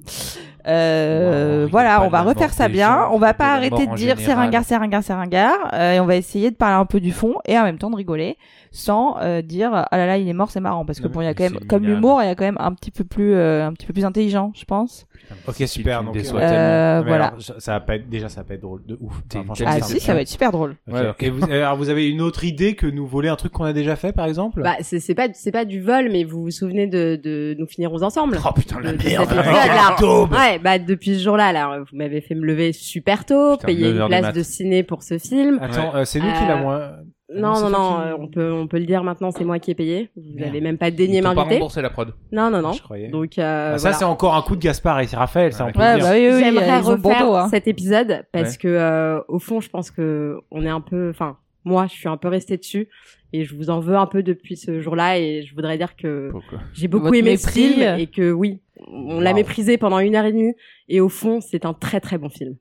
Euh, Wow, voilà, on de va la refaire mort ça des bien. gens, On va de pas la arrêter mort de en dire c'est général. ringard, c'est ringard, c'est ringard. Euh, et on va essayer de parler un peu du fond et en même temps de rigoler, sans euh, dire ah là là il est mort, c'est marrant parce que Non, bon, il y a mais quand même c'est comme l'humour, il y a quand même un petit peu plus, euh, un petit peu plus intelligent, je pense. Ok, super. Donc, euh, tellement. Euh, mais voilà. alors, ça va pas être, déjà, ça va pas être drôle de ouf. Enfin, franchement, Ah si, ça va être super drôle. Ok. Ouais, ok. Et vous, alors, vous avez une autre idée que nous voler un truc qu'on a déjà fait, par exemple? Bah, c'est c'est pas, c'est pas du vol, mais vous vous souvenez de, de Nous finirons ensemble Oh putain, la de- de merde. épisode, là. Ouais, bah depuis ce jour-là, là, vous m'avez fait me lever super tôt, Putain, payer 9 une place de ciné pour ce film. Attends, euh, c'est nous qui Euh, l'a moins. Non, c'est non, non, qui- euh, on peut, on peut le dire maintenant, c'est moi qui ai payé. Vous Merde. avez même pas daigné Ils t'ont pas m'inviter. remboursé la prod. Non, non, non. Je croyais. Donc, euh, Ah, ça, voilà. c'est encore un coup de Gaspard et Raphaël, ça, on peut le Ouais, dire. bah oui, oui, oui, J'aimerais ils ont bon refaire dos, hein. cet épisode parce Ouais. que euh, au fond, je pense que on est un peu, enfin, moi, je suis un peu restée dessus et je vous en veux un peu depuis ce jour-là et je voudrais dire que Pourquoi? j'ai beaucoup Votre aimé mépris. ce film et que oui, on l'a Wow. méprisé pendant une heure et demie et au fond, c'est un très très bon film.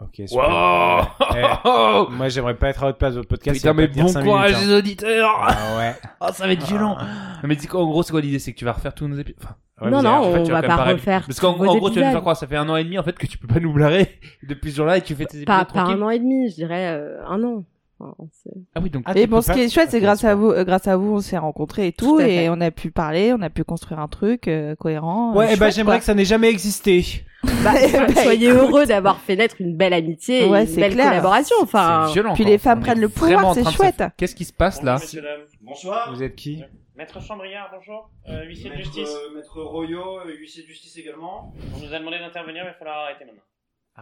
Ok, super. Wow Eh, Moi, j'aimerais pas être à votre place votre podcast. Putain, mais bon courage minutes, les hein. auditeurs Ah ouais. Oh, ça va être violent Non, mais dis quoi, en gros, c'est quoi l'idée C'est que tu vas refaire tous nos épisodes Enfin, Ouais, non, non, en fait, on tu vas va pas pas refaire. Parce qu'en gros, tu vas nous faire croire, ça fait un an et demi en fait que tu peux pas nous blairer depuis ce jour-là et que tu fais tes épisodes Pas, un an et demi, je dirais euh, un an. Enfin, c'est- Ah oui, donc Ah, Et tu bon, ce qui est chouette, c'est grâce à vous, euh, grâce à vous, on s'est rencontrés et tout, et on a pu parler, on a pu construire un truc euh, cohérent. Ouais, euh, et bah j'aimerais quoi. que ça n'ait jamais existé. Bah, Bah, soyez écoute. heureux d'avoir fait naître une belle amitié et Ouais, une c'est belle clair. collaboration. Enfin, c'est violent. puis les femmes prennent le pouvoir, c'est de chouette. Qu'est-ce qui se passe là? Bonsoir. Vous êtes qui? Maître Chambriard, bonjour. Euh, huissier de Maître, justice. euh, Maître Royo, euh, huissier de justice également. On nous a demandé d'intervenir, mais il va falloir arrêter maintenant.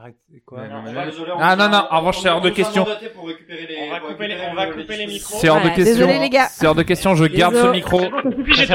Arrête, quoi Ouais, non, mais là- Ah non, non, en on- revanche, c'est hors de question. mandaté pour récupérer les- On va pour couper les- récupérer on va le- couper les dispositifs. micros. C'est hors de question. Désolé, les gars. C'est hors de question, je garde ce Désolé. micro. J'ai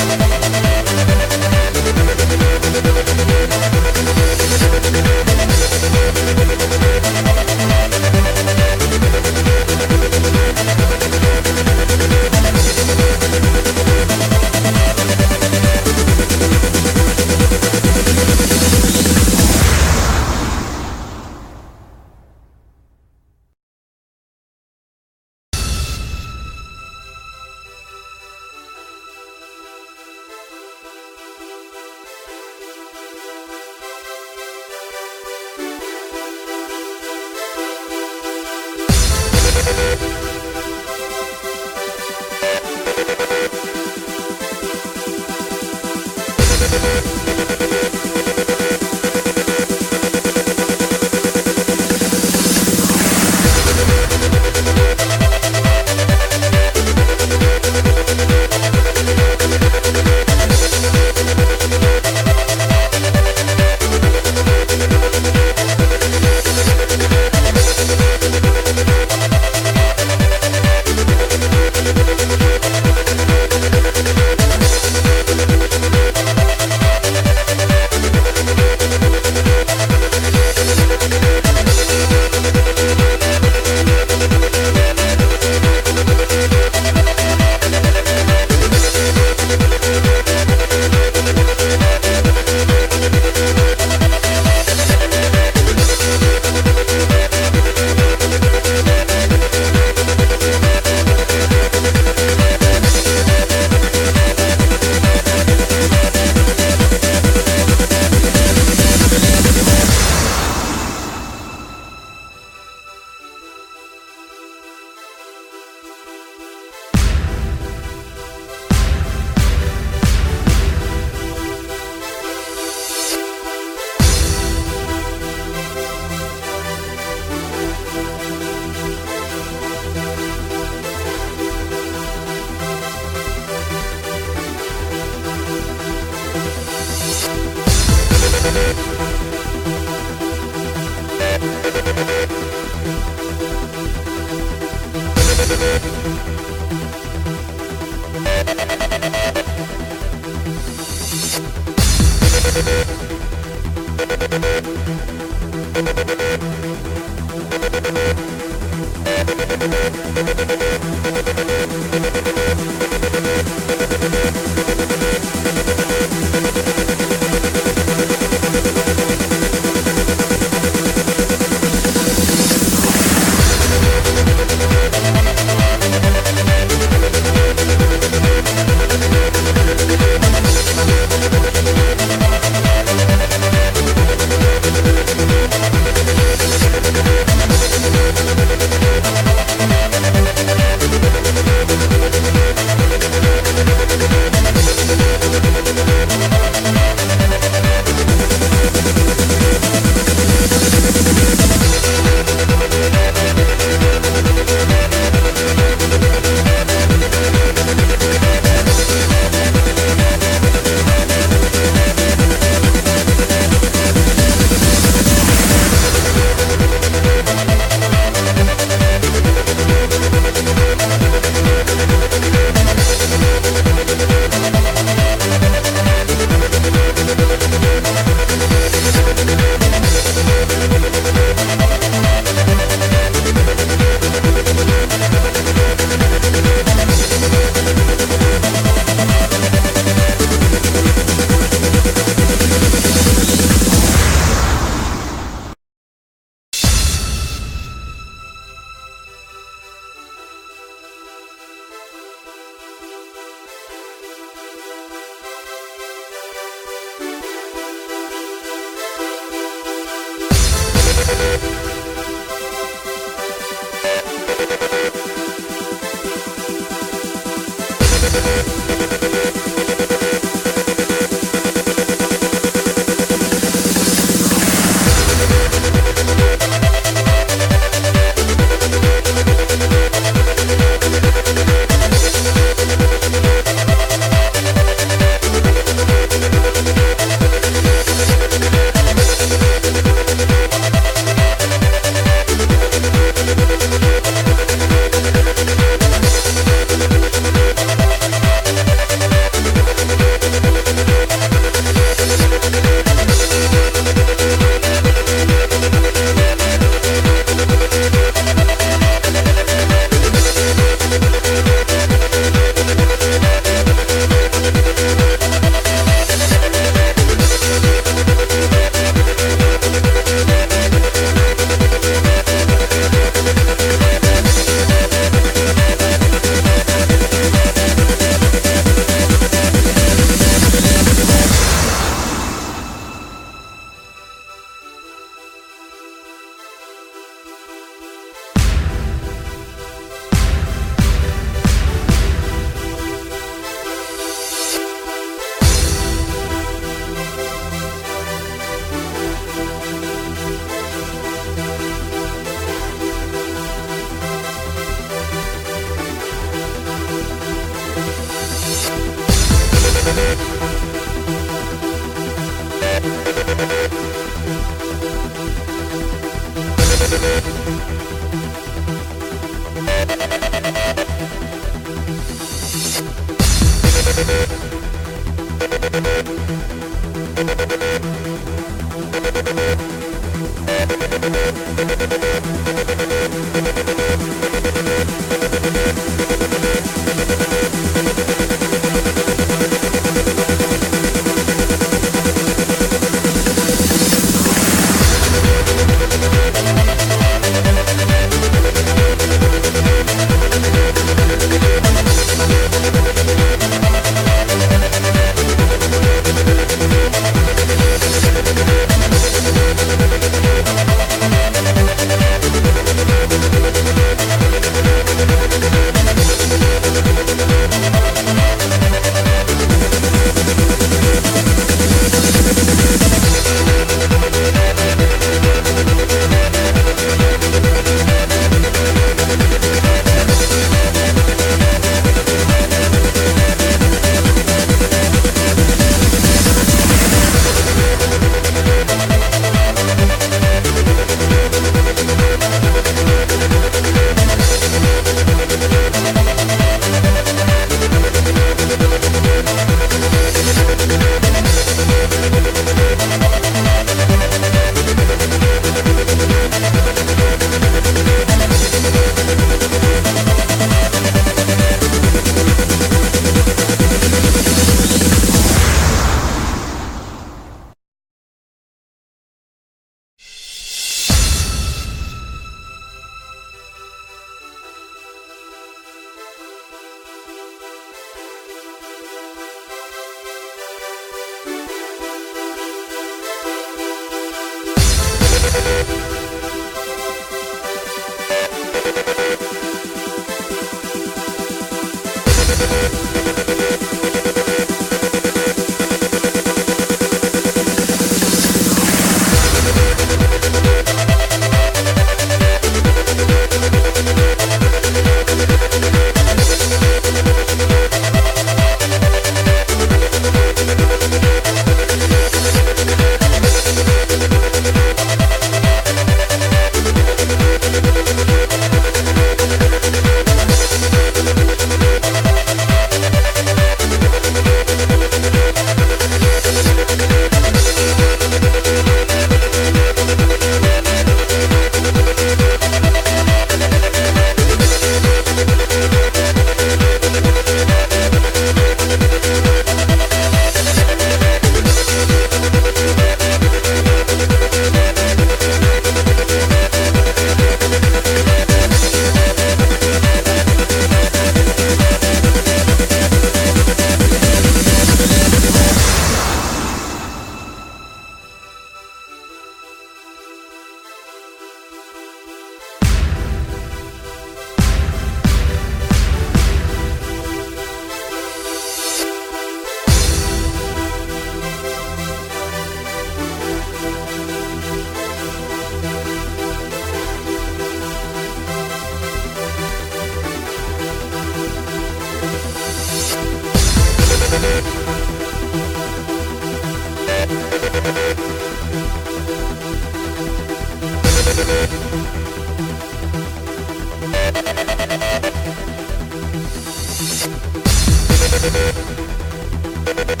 Thank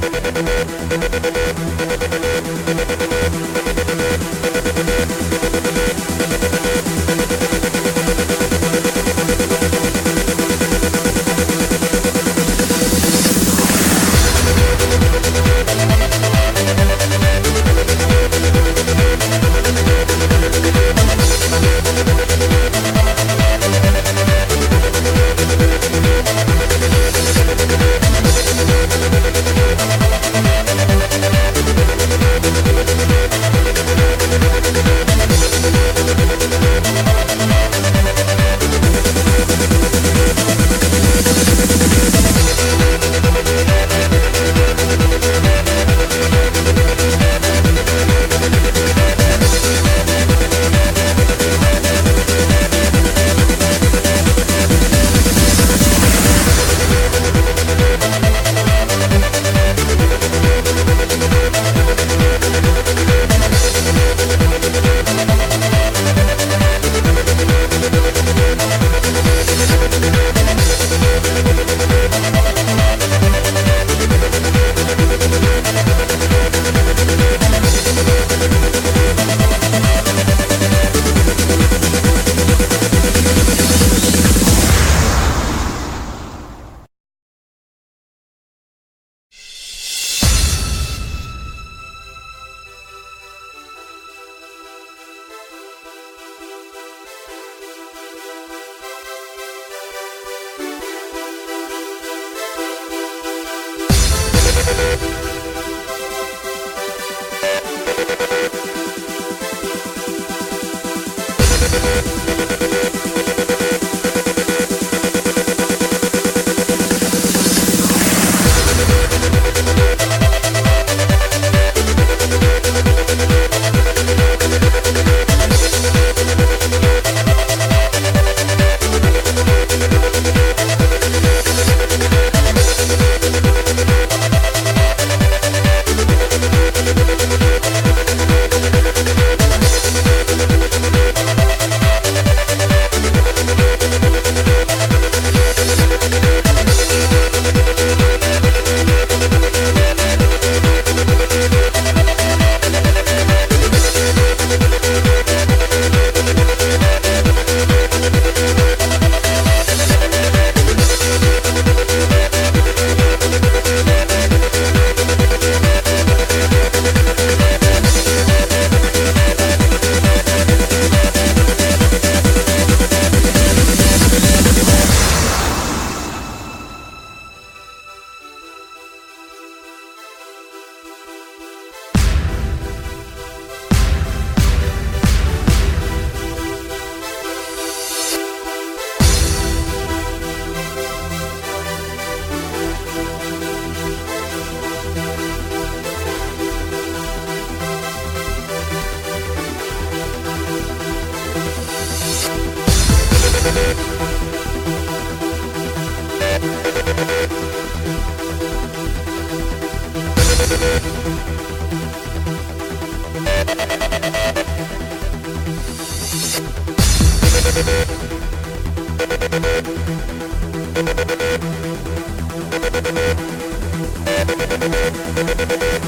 Thank you. We'll be.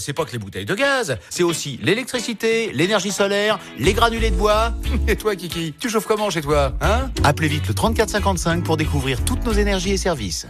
C'est pas que les bouteilles de gaz, c'est aussi l'électricité, l'énergie solaire, les granulés de bois. Et toi, Kiki, tu chauffes comment chez toi Hein? Appelez vite le 3455 pour découvrir toutes nos énergies et services.